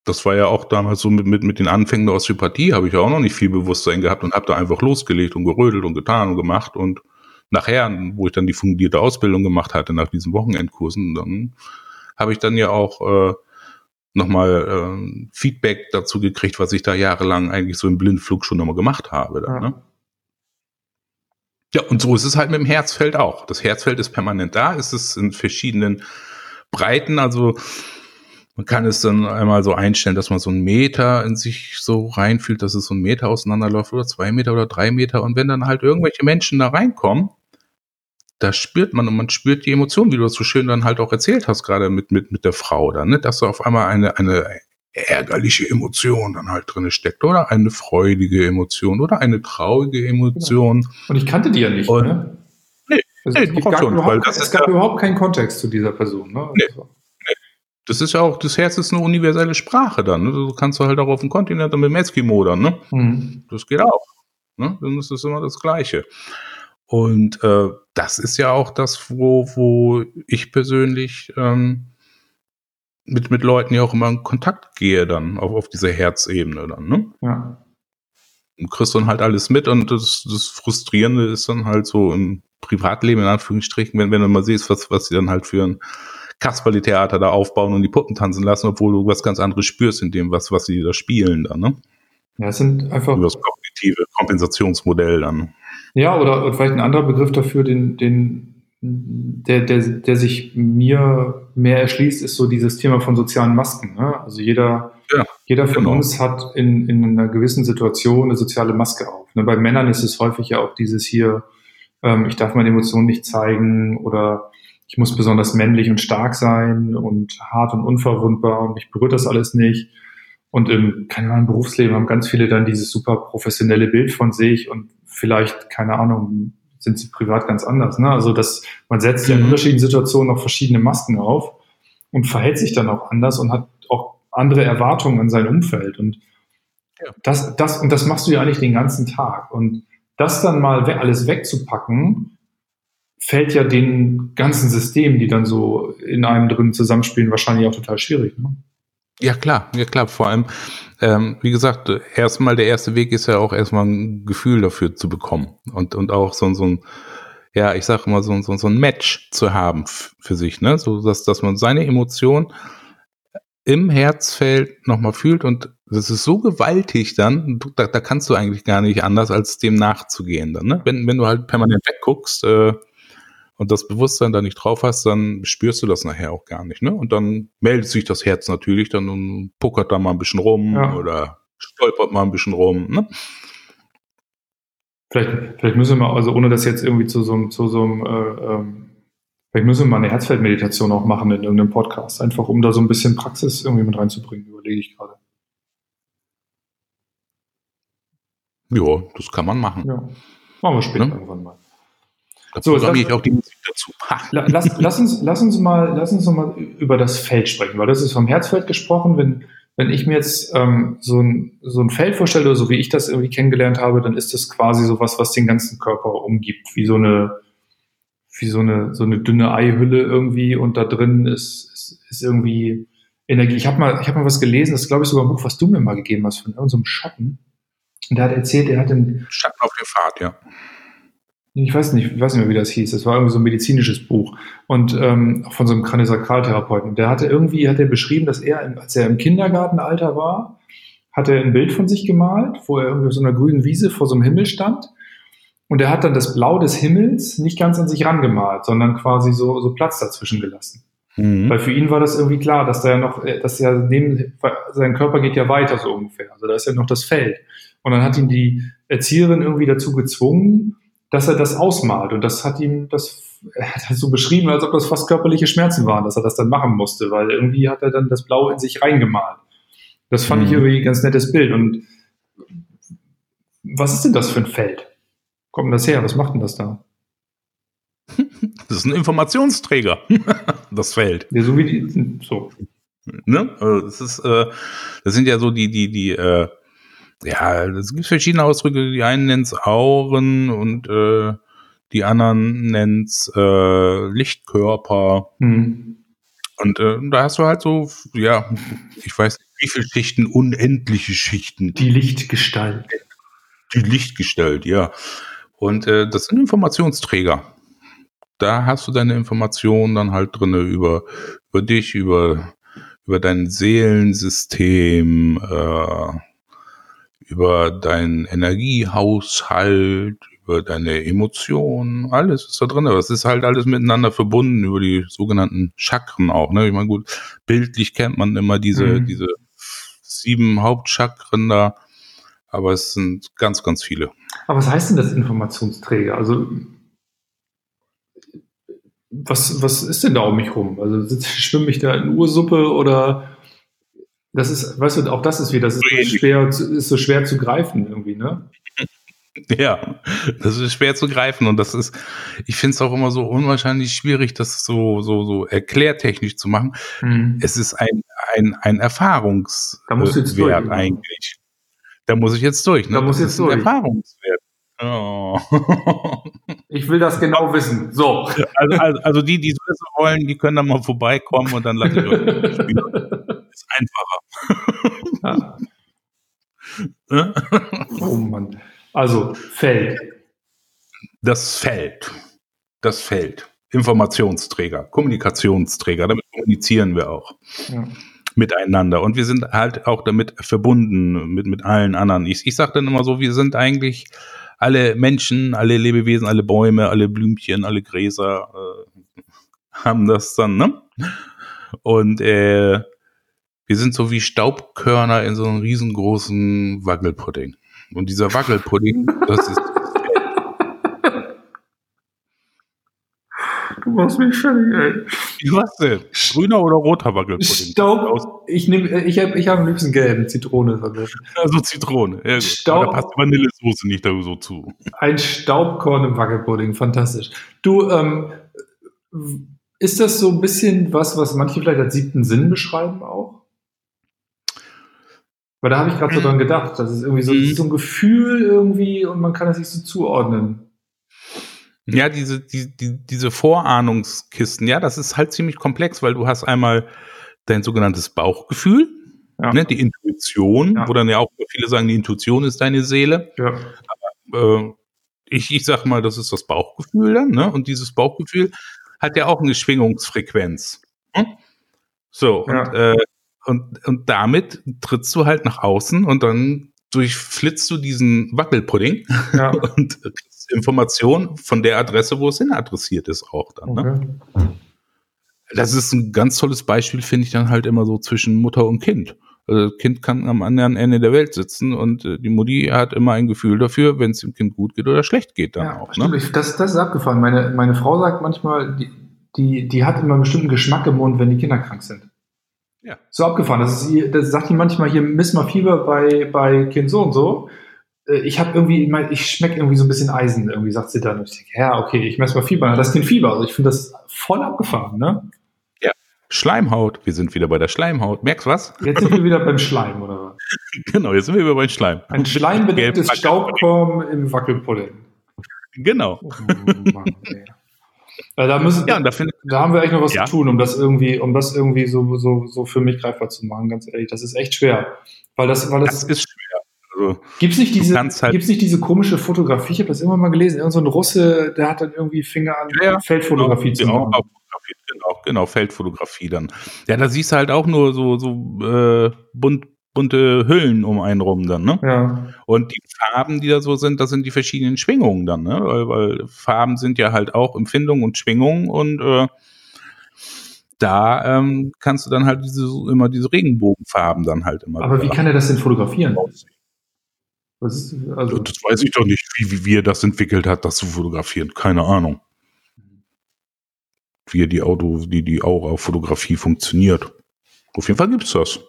Das war ja auch damals so mit, mit, mit den Anfängen der Osteopathie, habe ich ja auch noch nicht viel Bewusstsein gehabt und habe da einfach losgelegt und gerödelt und getan und gemacht. Und nachher, wo ich dann die fundierte Ausbildung gemacht hatte, nach diesen Wochenendkursen, dann habe ich dann ja auch äh, nochmal äh, Feedback dazu gekriegt, was ich da jahrelang eigentlich so im Blindflug schon nochmal gemacht habe. Dann, ja. Ne? ja, und so ist es halt mit dem Herzfeld auch. Das Herzfeld ist permanent da, es ist in verschiedenen Breiten, also man kann es dann einmal so einstellen, dass man so einen Meter in sich so reinfühlt, dass es so einen Meter auseinanderläuft oder zwei Meter oder drei Meter. Und wenn dann halt irgendwelche Menschen da reinkommen, da spürt man und man spürt die Emotionen, wie du das so schön dann halt auch erzählt hast, gerade mit, mit, mit der Frau dann, ne? dass da auf einmal eine, eine ärgerliche Emotion dann halt drin steckt oder eine freudige Emotion oder eine traurige Emotion. Und ich kannte die ja nicht, und, ne? Nee, also nee es, gab, schon, überhaupt, das es gab ja, überhaupt keinen Kontext zu dieser Person, ne? Nee. Also. Das ist ja auch, das Herz ist eine universelle Sprache dann. Ne? Du kannst halt auch auf dem Kontinent mit dem Eskimo dann, ne? Mhm. Das geht auch. Ne? Dann ist das immer das Gleiche. Und äh, das ist ja auch das, wo, wo ich persönlich ähm, mit, mit Leuten ja auch immer in Kontakt gehe dann, auf, auf dieser Herzebene dann, ne? Ja. Und kriegst dann halt alles mit und das, das Frustrierende ist dann halt so im Privatleben, in Anführungsstrichen, wenn, wenn du mal siehst, was, was sie dann halt für ein Kasperli-Theater da aufbauen und die Puppen tanzen lassen, obwohl du was ganz anderes spürst in dem, was, was sie da spielen dann, ne? Ja, es sind einfach. Über das kognitive Kompensationsmodell dann. Ja, oder vielleicht ein anderer Begriff dafür, den, den, der, der, der sich mir mehr erschließt, ist so dieses Thema von sozialen Masken. Ne? Also jeder, ja, jeder von genau. uns hat in, in einer gewissen Situation eine soziale Maske auf. Ne? Bei Männern ist es häufig ja auch dieses hier, ähm, ich darf meine Emotionen nicht zeigen oder ich muss besonders männlich und stark sein und hart und unverwundbar und mich berührt das alles nicht. Und im, keine Ahnung, Berufsleben haben ganz viele dann dieses super professionelle Bild von sich und vielleicht, keine Ahnung, sind sie privat ganz anders. Ne? Also das, man setzt ja in mhm. unterschiedlichen Situationen noch verschiedene Masken auf und verhält sich dann auch anders und hat auch andere Erwartungen an sein Umfeld. Und ja. das, das, und das machst du ja eigentlich den ganzen Tag. Und das dann mal alles wegzupacken, fällt ja den ganzen Systemen, die dann so in einem drin zusammenspielen, wahrscheinlich auch total schwierig. Ne? Ja, klar, ja klar. Vor allem, ähm, wie gesagt, erstmal der erste Weg ist ja auch erstmal ein Gefühl dafür zu bekommen und, und auch so, so ein, ja, ich sage immer, so, so, so ein Match zu haben für sich, ne? So dass, dass man seine Emotion im Herzfeld nochmal fühlt und das ist so gewaltig dann, da, da kannst du eigentlich gar nicht anders, als dem nachzugehen dann, ne? Wenn, wenn du halt permanent wegguckst, äh, und das Bewusstsein da nicht drauf hast, dann spürst du das nachher auch gar nicht. Ne? Und dann meldet sich das Herz natürlich dann und puckert da mal ein bisschen rum ja. oder stolpert mal ein bisschen rum. Ne? Vielleicht, vielleicht müssen wir, also ohne das jetzt irgendwie zu so, zu so einem, äh, ähm, vielleicht müssen wir mal eine Herzfeldmeditation auch machen in irgendeinem Podcast, einfach um da so ein bisschen Praxis irgendwie mit reinzubringen, überlege ich gerade. Ja, das kann man machen. Ja. Machen wir später ne? irgendwann mal. Da so, programmiere ich auch die Musik dazu. Lass, lass, uns, lass, uns mal, lass uns mal über das Feld sprechen, weil das ist vom Herzfeld gesprochen. Wenn, wenn ich mir jetzt ähm, so, ein, so ein Feld vorstelle, so wie ich das irgendwie kennengelernt habe, dann ist das quasi so was, was den ganzen Körper umgibt, wie so eine, wie so eine, so eine dünne Eihülle irgendwie und da drin ist, ist, ist irgendwie Energie. Ich habe mal, ich hab mal was gelesen, das ist, glaube ich, sogar ein Buch, was du mir mal gegeben hast, von irgendeinem Schatten. Und der hat erzählt, er hat den. Schatten auf der Fahrt, ja. Ich weiß nicht, ich weiß nicht mehr, wie das hieß. Das war irgendwie so ein medizinisches Buch und ähm, von so einem Kraniosakraltherapeuten. Der hatte irgendwie, hat er beschrieben, dass er, als er im Kindergartenalter war, hat er ein Bild von sich gemalt, wo er irgendwie auf so einer grünen Wiese vor so einem Himmel stand. Und er hat dann das Blau des Himmels nicht ganz an sich rangemalt, sondern quasi so, so Platz dazwischen gelassen. Mhm. Weil für ihn war das irgendwie klar, dass da ja noch, dass ja neben, sein Körper geht ja weiter so ungefähr. Also da ist ja noch das Feld. Und dann hat ihn die Erzieherin irgendwie dazu gezwungen, dass er das ausmalt. Und das hat ihm, das, er hat das so beschrieben, als ob das fast körperliche Schmerzen waren, dass er das dann machen musste, weil irgendwie hat er dann das Blau in sich reingemalt. Das fand mhm. ich irgendwie ein ganz nettes Bild. Und was ist denn das für ein Feld? Kommt denn das her? Was macht denn das da? Das ist ein Informationsträger, das Feld. Ja, so wie die, so. Ne? Also das ist, äh, das sind ja so die, die, die, äh, ja, es gibt verschiedene Ausdrücke. Die einen nennen es Auren und äh, die anderen nennen es äh, Lichtkörper. Mhm. Und äh, da hast du halt so, ja, ich weiß nicht, wie viele Schichten, unendliche Schichten. Die Lichtgestalt. Die Lichtgestalt, ja. Und äh, das sind Informationsträger. Da hast du deine Informationen dann halt drinne über, über dich, über, über dein Seelensystem, äh, über deinen Energiehaushalt, über deine Emotionen, alles ist da drin. Aber es ist halt alles miteinander verbunden über die sogenannten Chakren auch. Ne? Ich meine, gut, bildlich kennt man immer diese, mhm. diese sieben Hauptchakren da, aber es sind ganz, ganz viele. Aber was heißt denn das Informationsträger? Also was, was ist denn da um mich rum? Also schwimme ich da in Ursuppe oder das ist, weißt du, auch das ist wieder, das ist so schwer, ist so schwer zu greifen irgendwie, ne? Ja, das ist schwer zu greifen und das ist, ich finde es auch immer so unwahrscheinlich schwierig, das so, so, so erklärtechnisch zu machen. Mhm. Es ist ein, ein, ein Erfahrungswert eigentlich. Da muss ich jetzt durch, ne? Da muss jetzt durch. Erfahrungswert. Oh. Ich will das genau wissen. So. Also, also, also die, die es wissen wollen, die können dann mal vorbeikommen und dann lasse ich euch spielen. Einfacher. Ja. oh Mann. Also Feld. Das Feld. Das Feld. Informationsträger, Kommunikationsträger. Damit kommunizieren wir auch. Ja miteinander. Und wir sind halt auch damit verbunden mit, mit allen anderen. Ich, ich sage dann immer so, wir sind eigentlich alle Menschen, alle Lebewesen, alle Bäume, alle Blümchen, alle Gräser äh, haben das dann, ne? Und äh, wir sind so wie Staubkörner in so einem riesengroßen Wackelpudding. Und dieser Wackelpudding, das ist Du machst mich fertig, ey. Was denn? Grüner oder roter Wackelpudding? Staub. Ich nehme, ich habe, ich habe am liebsten gelben Zitrone vergessen. Also Zitrone. Ja. Staub. da passt Vanillesoße nicht da so zu. Ein Staubkorn im Wackelpudding, fantastisch. Du, ähm, ist das so ein bisschen was, was manche vielleicht als siebten Sinn beschreiben auch? Weil da habe ich gerade so dran gedacht. Das ist irgendwie so, mhm. so ein Gefühl irgendwie und man kann es nicht so zuordnen. Ja, diese, die, die, diese Vorahnungskisten, ja, das ist halt ziemlich komplex, weil du hast einmal dein sogenanntes Bauchgefühl, ja. ne, die Intuition, ja. wo dann ja auch viele sagen, die Intuition ist deine Seele. Ja. Aber, äh, ich, ich sag mal, das ist das Bauchgefühl dann, ne? Und dieses Bauchgefühl hat ja auch eine Schwingungsfrequenz. Hm? So, und, äh, und, und damit trittst du halt nach außen und dann durchflitzt du diesen Wackelpudding ja. und Information von der Adresse, wo es hin adressiert ist, auch dann. Ne? Okay. Das ist ein ganz tolles Beispiel, finde ich dann halt immer so zwischen Mutter und Kind. Also das Kind kann am anderen Ende der Welt sitzen und äh, die Mutti hat immer ein Gefühl dafür, wenn es dem Kind gut geht oder schlecht geht dann ja, auch. Ne? Das, das ist abgefahren. Meine, meine Frau sagt manchmal, die, die, die hat immer einen bestimmten Geschmack im Mund, wenn die Kinder krank sind. Ja. So abgefahren. Das, ist, das sagt die manchmal hier, miss mal Fieber bei, bei Kind so und so. Äh, ich habe irgendwie, ich, schmecke irgendwie so ein bisschen Eisen, irgendwie sagt sie dann. Und ich denke, ja, okay, ich messe mal Fieber. Das ist kein Fieber. Also ich finde das voll abgefahren, ne? Ja. Schleimhaut. Wir sind wieder bei der Schleimhaut. Merkst du was? Jetzt sind wir wieder beim Schleim, oder was? Genau, jetzt sind wir wieder beim Schleim. Ein schleimbedecktes Staubkorn im Wackelpudding. Genau. Oh, Mann, Weil da müssen, ja, da, find, da haben wir echt noch was ja. zu tun, um das irgendwie, um das irgendwie so, so, so für mich greifbar zu machen, ganz ehrlich. Das ist echt schwer. Weil das, weil das, das ist schwer. Also, gibt's nicht diese, halt gibt's nicht diese komische Fotografie? Ich habe das immer mal gelesen. Irgend so ein Russe, der hat dann irgendwie Finger an ja, Feldfotografie genau, zu machen. Genau, genau, Feldfotografie dann. Ja, da siehst du halt auch nur so, so äh, bunt bunte Hüllen um einen rum dann, ne? Ja. Und die Farben, die da so sind, das sind die verschiedenen Schwingungen dann, ne? Weil, weil Farben sind ja halt auch Empfindung und Schwingung und äh, da ähm, kannst du dann halt diese immer diese Regenbogenfarben dann halt immer. Aber wie kann er das denn fotografieren? Ist, also das weiß ich doch nicht, wie, wie, wie er das entwickelt hat, das zu fotografieren. Keine Ahnung. Wie die Auto, die, die Aura-Fotografie funktioniert. Auf jeden Fall gibt's das.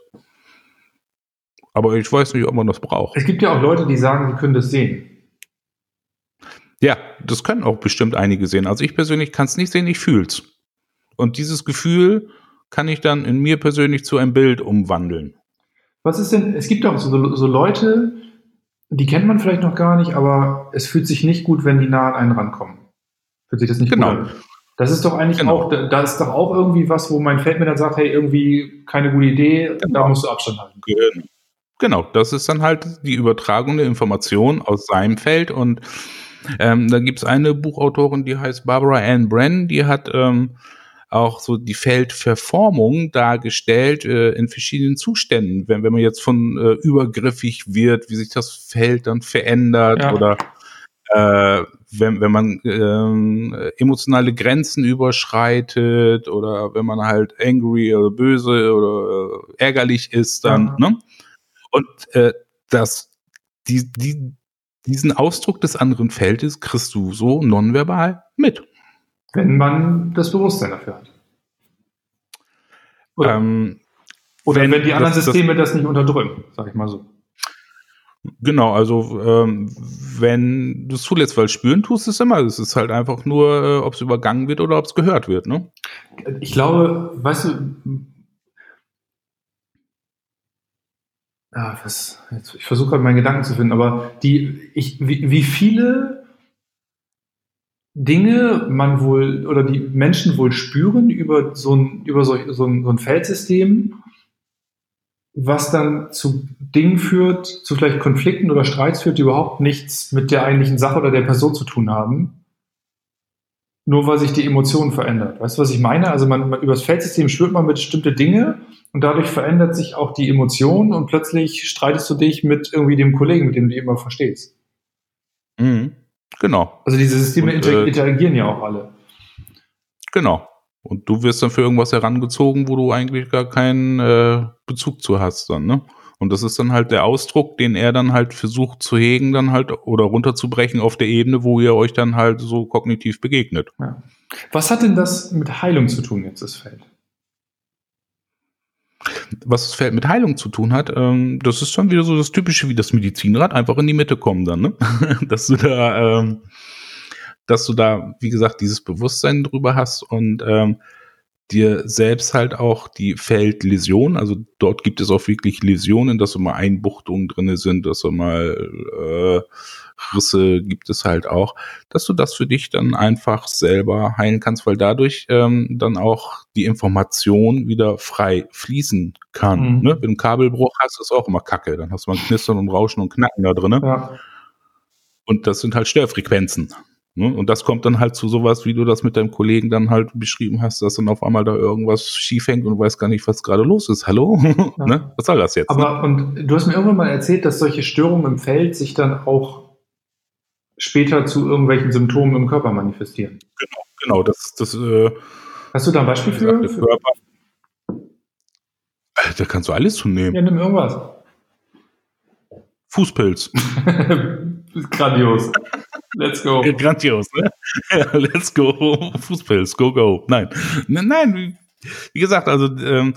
Aber ich weiß nicht, ob man das braucht. Es gibt ja auch Leute, die sagen, sie können das sehen. Ja, das können auch bestimmt einige sehen. Also ich persönlich kann es nicht sehen, ich fühl's. Und dieses Gefühl kann ich dann in mir persönlich zu einem Bild umwandeln. Was ist denn, es gibt auch so, so Leute, die kennt man vielleicht noch gar nicht, aber es fühlt sich nicht gut, wenn die nah an einen rankommen. Fühlt sich das nicht genau. gut an. Das ist doch eigentlich genau. auch, da ist doch auch irgendwie was, wo mein Feld mir dann sagt, hey, irgendwie keine gute Idee, genau. da musst du Abstand halten. Genau. Genau, das ist dann halt die Übertragung der Information aus seinem Feld und ähm, da gibt's eine Buchautorin, die heißt Barbara Ann Brenn, die hat ähm, auch so die Feldverformung dargestellt äh, in verschiedenen Zuständen. Wenn, wenn man jetzt von äh, übergriffig wird, wie sich das Feld dann verändert ja. oder äh, wenn, wenn man äh, emotionale Grenzen überschreitet oder wenn man halt angry oder böse oder äh, ärgerlich ist, dann, ja. ne? Und äh, das, die, die, diesen Ausdruck des anderen Feldes kriegst du so nonverbal mit. Wenn man das Bewusstsein dafür hat. Oder, ähm, oder wenn, wenn, die anderen das, Systeme das, das nicht unterdrücken, sag ich mal so. Genau, also ähm, wenn du es zulässt, weil spüren tust es immer. Es ist halt einfach nur, äh, ob es übergangen wird oder ob es gehört wird. Ne? Ich glaube, weißt du, ja, was, jetzt, ich versuche gerade meinen Gedanken zu finden, aber die, ich, wie, wie viele Dinge man wohl oder die Menschen wohl spüren über so ein, über so, so, ein, so ein Feldsystem, was dann zu Dingen führt, zu vielleicht Konflikten oder Streits führt, die überhaupt nichts mit der eigentlichen Sache oder der Person zu tun haben nur weil sich die Emotion verändert. Weißt du, was ich meine? Also man, man über das Feldsystem spürt man bestimmte Dinge und dadurch verändert sich auch die Emotion und plötzlich streitest du dich mit irgendwie dem Kollegen, mit dem du immer verstehst. Mhm. Genau. Also diese Systeme und, äh, interagieren ja auch alle. Genau. Und du wirst dann für irgendwas herangezogen, wo du eigentlich gar keinen äh, Bezug zu hast dann, ne? Und das ist dann halt der Ausdruck, den er dann halt versucht zu hegen, dann halt oder runterzubrechen auf der Ebene, wo ihr euch dann halt so kognitiv begegnet. Ja. Was hat denn das mit Heilung zu tun, jetzt das Feld? Was das Feld mit Heilung zu tun hat, ähm, das ist dann wieder so das Typische wie das Medizinrad, einfach in die Mitte kommen dann, ne? dass du da, ähm, dass du da, wie gesagt, dieses Bewusstsein drüber hast und ähm, dir selbst halt auch die Feldläsion, also dort gibt es auch wirklich Läsionen, dass so mal Einbuchtungen drinne sind, dass so mal äh, Risse gibt es halt auch, dass du das für dich dann einfach selber heilen kannst, weil dadurch ähm, dann auch die Information wieder frei fließen kann. Mhm. Ne? Wenn du einen Kabelbruch hast, ist auch immer Kacke. Dann hast du mal Knistern und Rauschen und Knacken da drin. Ja. Und das sind halt Störfrequenzen. Ne? Und das kommt dann halt zu sowas, wie du das mit deinem Kollegen dann halt beschrieben hast, dass dann auf einmal da irgendwas schief hängt und du weißt gar nicht, was gerade los ist. Hallo? Ja. ne? Was soll das jetzt? Aber ne? und du hast mir irgendwann mal erzählt, dass solche Störungen im Feld sich dann auch später zu irgendwelchen Symptomen im Körper manifestieren. Genau, genau. Das, das, äh, hast du da ein Beispiel für? Körper, da kannst du alles zu nehmen. Ja, nimm irgendwas. Fußpilz. Grandios. Let's go. Grandios, ne? let's go. Fußpilz, go, go. Nein. Nein, wie gesagt, also ähm,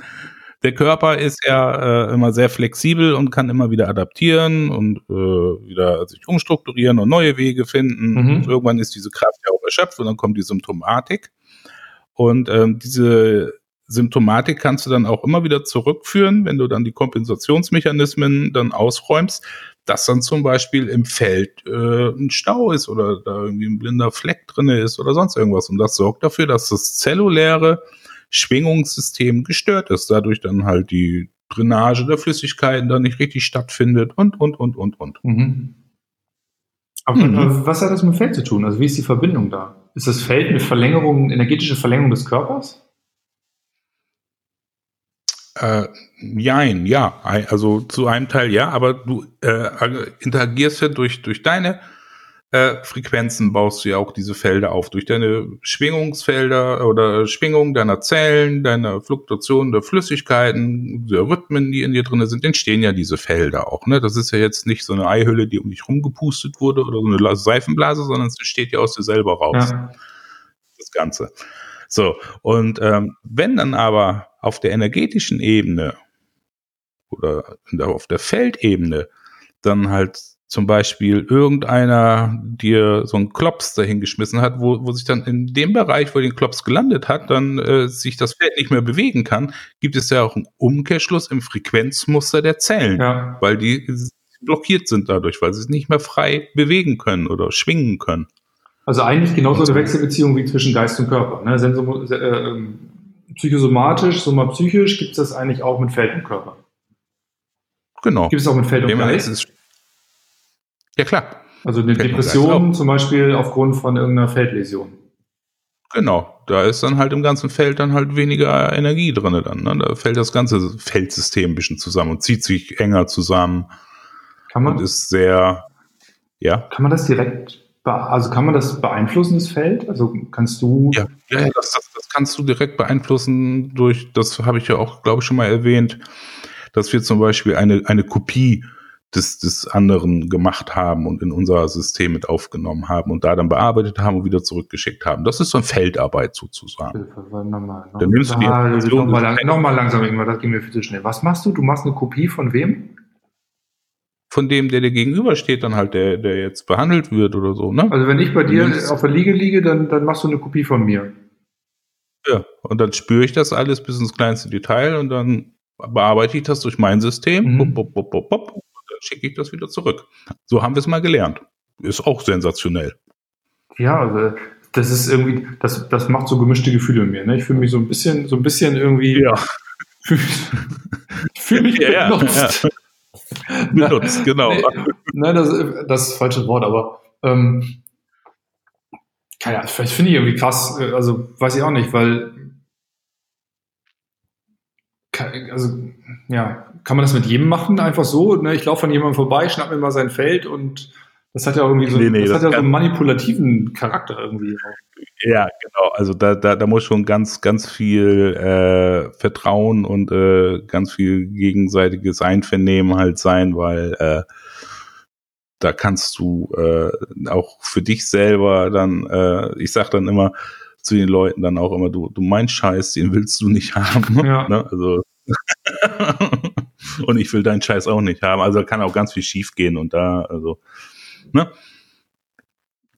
der Körper ist ja äh, immer sehr flexibel und kann immer wieder adaptieren und äh, wieder sich umstrukturieren und neue Wege finden. Mhm. irgendwann ist diese Kraft ja auch erschöpft und dann kommt die Symptomatik. Und ähm, diese Symptomatik kannst du dann auch immer wieder zurückführen, wenn du dann die Kompensationsmechanismen dann ausräumst, dass dann zum Beispiel im Feld äh, ein Stau ist oder da irgendwie ein blinder Fleck drin ist oder sonst irgendwas. Und das sorgt dafür, dass das zelluläre Schwingungssystem gestört ist. Dadurch dann halt die Drainage der Flüssigkeiten dann nicht richtig stattfindet und, und, und, und, und. Mhm. Aber mhm. was hat das mit dem Feld zu tun? Also wie ist die Verbindung da? Ist das Feld eine Verlängerung, energetische Verlängerung des Körpers? Äh, jein, ja. Also zu einem Teil ja, aber du äh, interagierst ja durch, durch deine äh, Frequenzen baust du ja auch diese Felder auf. Durch deine Schwingungsfelder oder Schwingung deiner Zellen, deiner Fluktuation der Flüssigkeiten, der Rhythmen, die in dir drin sind, entstehen ja diese Felder auch. Ne? Das ist ja jetzt nicht so eine Eihülle, die um dich rumgepustet wurde oder so eine Seifenblase, sondern es entsteht ja aus dir selber raus. Ja. Das Ganze. So, und ähm, wenn dann aber auf der energetischen Ebene oder auf der Feldebene dann halt zum Beispiel irgendeiner dir so einen Klops dahingeschmissen hat, wo, wo sich dann in dem Bereich, wo den Klops gelandet hat, dann äh, sich das Feld nicht mehr bewegen kann, gibt es ja auch einen Umkehrschluss im Frequenzmuster der Zellen, ja. weil die blockiert sind dadurch, weil sie es nicht mehr frei bewegen können oder schwingen können. Also eigentlich genauso eine Wechselbeziehung wie zwischen Geist und Körper. Ne? Sensum äh, ähm, psychosomatisch, somapsychisch gibt es das eigentlich auch mit Feld und Körper. Genau. Gibt es auch mit Feld und Geist? Ja, klar. Also eine Fällt Depression zum Beispiel aufgrund von irgendeiner Feldläsion. Genau, da ist dann halt im ganzen Feld dann halt weniger Energie drin dann. Ne? Da fällt das ganze Feldsystem ein bisschen zusammen und zieht sich enger zusammen. Kann man? Und ist sehr, ja. Kann man das direkt, also kann man das beeinflussen, das Feld? Also kannst du. Ja, ja das, das, das kannst du direkt beeinflussen durch, das habe ich ja auch, glaube ich, schon mal erwähnt, dass wir zum Beispiel eine, eine Kopie des, des anderen gemacht haben und in unser System mit aufgenommen haben und da dann bearbeitet haben und wieder zurückgeschickt haben. Das ist so eine Feldarbeit sozusagen. Nochmal, Dann nimmst du die ah, Nochmal lang, noch langsam, irgendwann, das ging mir viel zu schnell. Was machst du? Du machst eine Kopie von wem? Von dem, der dir gegenübersteht, dann halt, der, der jetzt behandelt wird oder so, ne? Also wenn ich bei dir auf der Liege liege, dann, dann machst du eine Kopie von mir. Ja, und dann spüre ich das alles bis ins kleinste Detail und dann bearbeite ich das durch mein System. Mhm. Bop, bop, bop, schicke ich das wieder zurück. So haben wir es mal gelernt. Ist auch sensationell. Ja, also das ist irgendwie, das, das macht so gemischte Gefühle in mir. Ne? Ich fühle mich so ein bisschen, so ein bisschen irgendwie. Ja. Fühle fühl mich ja, benutzt. Ja. benutzt, genau. Nee, ne, das, das ist das falsche Wort, aber ähm, keine Ahnung, vielleicht finde ich irgendwie krass, also weiß ich auch nicht, weil also ja, kann man das mit jedem machen, einfach so? Ne? Ich laufe an jemandem vorbei, schnapp mir mal sein Feld und das hat ja irgendwie so, nee, nee, das, das hat ja so einen manipulativen Charakter irgendwie. Ja, genau. Also da, da, da muss schon ganz, ganz viel äh, Vertrauen und äh, ganz viel gegenseitiges Einvernehmen halt sein, weil äh, da kannst du äh, auch für dich selber dann, äh, ich sag dann immer zu den Leuten dann auch immer, du, du meinst Scheiß, den willst du nicht haben. Ja. Ne? Also und ich will deinen Scheiß auch nicht haben. Also kann auch ganz viel schief gehen und da, also, ne?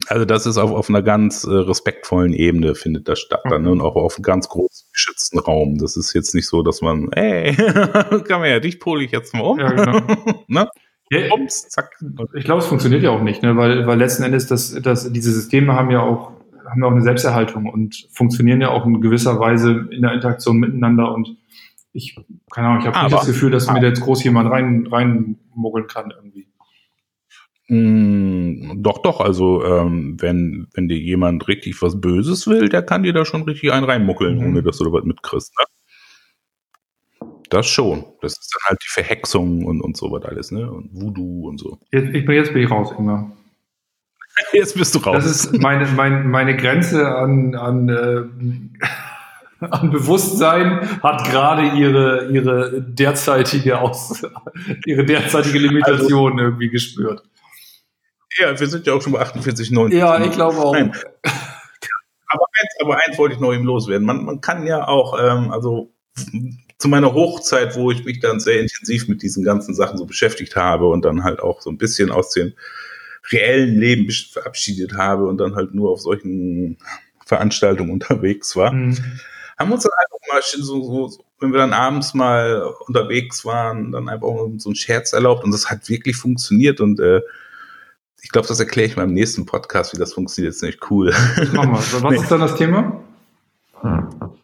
Also das ist auf, auf einer ganz äh, respektvollen Ebene findet das statt dann ne? und auch auf einem ganz großen geschützten Raum. Das ist jetzt nicht so, dass man, ey, kann man ja, dich pole ich jetzt mal um. Ja, genau. ne? Ja, Ups, zack. Ich glaube, es funktioniert ja auch nicht, ne? weil, weil letzten Endes das, das, diese Systeme haben ja auch haben ja auch eine Selbsterhaltung und funktionieren ja auch in gewisser Weise in der Interaktion miteinander und ich, keine Ahnung, ich habe nicht das Gefühl, dass mir da jetzt groß jemand rein, reinmuggeln kann irgendwie. Mm, doch, doch, also ähm, wenn, wenn dir jemand richtig was Böses will, der kann dir da schon richtig einen reinmuckeln, mhm. ohne dass du da was mitkriegst. Ne? Das schon. Das ist dann halt die Verhexung und, und so was alles, ne? Und Voodoo und so. Jetzt, ich bin, jetzt bin ich raus, Ingmar. Jetzt bist du raus. Das ist meine, meine, meine Grenze an, an äh, an Bewusstsein hat gerade ihre, ihre derzeitige Aus, ihre derzeitige Limitation also, irgendwie gespürt. Ja, wir sind ja auch schon bei 48, 90. Ja, ich glaube auch. Nein. Aber eins, aber eins wollte ich noch eben loswerden. Man, man kann ja auch, ähm, also zu meiner Hochzeit, wo ich mich dann sehr intensiv mit diesen ganzen Sachen so beschäftigt habe und dann halt auch so ein bisschen aus dem reellen Leben verabschiedet habe und dann halt nur auf solchen Veranstaltungen unterwegs war. Mhm haben uns dann einfach mal so, so, wenn wir dann abends mal unterwegs waren, dann einfach so einen Scherz erlaubt und das hat wirklich funktioniert und äh, ich glaube, das erkläre ich mal im nächsten Podcast, wie das funktioniert. Das ist nicht cool. Mach mal. Was nee. ist dann das Thema?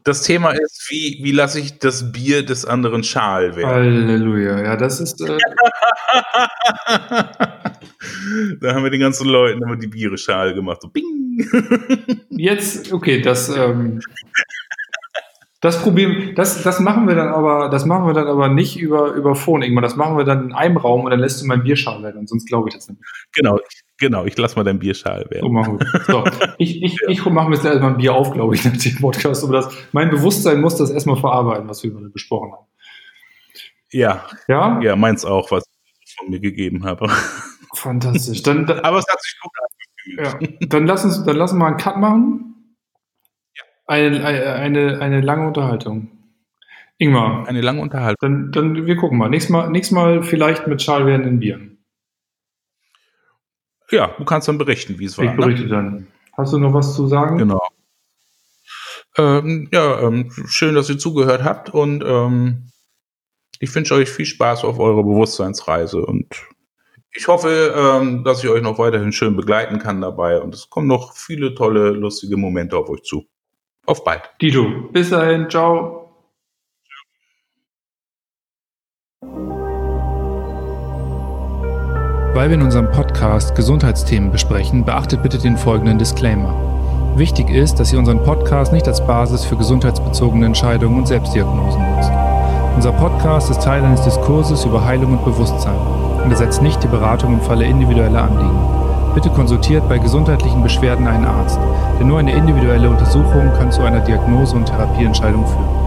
Das Thema ist, wie, wie lasse ich das Bier des anderen Schal werden? Halleluja, ja, das ist. Äh da haben wir den ganzen Leuten immer die Biere Schal gemacht. So bing. Jetzt, okay, das. Ähm das Problem, das, das machen wir dann aber, das machen wir dann aber nicht über, über Phone irgendwann. Das machen wir dann in einem Raum und dann lässt du mein Bierschal werden, sonst glaube ich das nicht. Genau, genau, ich lasse mal dein Bierschal werden. So machen wir. So, ich, ich, ja. ich mache mir jetzt erstmal ein Bier auf, glaube ich, nach dem Podcast. Aber das, mein Bewusstsein muss das erstmal verarbeiten, was wir besprochen haben. Ja. Ja? Ja, meins auch, was ich von mir gegeben habe. Fantastisch. Dann, dann, aber es hat sich gut angefühlt. Ja. Dann lass uns, dann lass uns mal einen Cut machen. Eine, eine, eine lange Unterhaltung. Ingmar. Eine lange Unterhaltung. Dann, dann wir gucken mal. Nächstes Mal, nächstes mal vielleicht mit Schal werdenden Bieren. Ja, du kannst dann berichten, wie es war. Ich berichte ne? dann. Hast du noch was zu sagen? Genau. Ähm, ja, ähm, schön, dass ihr zugehört habt und ähm, ich wünsche euch viel Spaß auf eurer Bewusstseinsreise und ich hoffe, ähm, dass ich euch noch weiterhin schön begleiten kann dabei und es kommen noch viele tolle, lustige Momente auf euch zu. Auf bald. Dito, bis dahin, ciao. Weil wir in unserem Podcast Gesundheitsthemen besprechen, beachtet bitte den folgenden Disclaimer. Wichtig ist, dass ihr unseren Podcast nicht als Basis für gesundheitsbezogene Entscheidungen und Selbstdiagnosen nutzt. Unser Podcast ist Teil eines Diskurses über Heilung und Bewusstsein und ersetzt nicht die Beratung im Falle individueller Anliegen. Bitte konsultiert bei gesundheitlichen Beschwerden einen Arzt, denn nur eine individuelle Untersuchung kann zu einer Diagnose und Therapieentscheidung führen.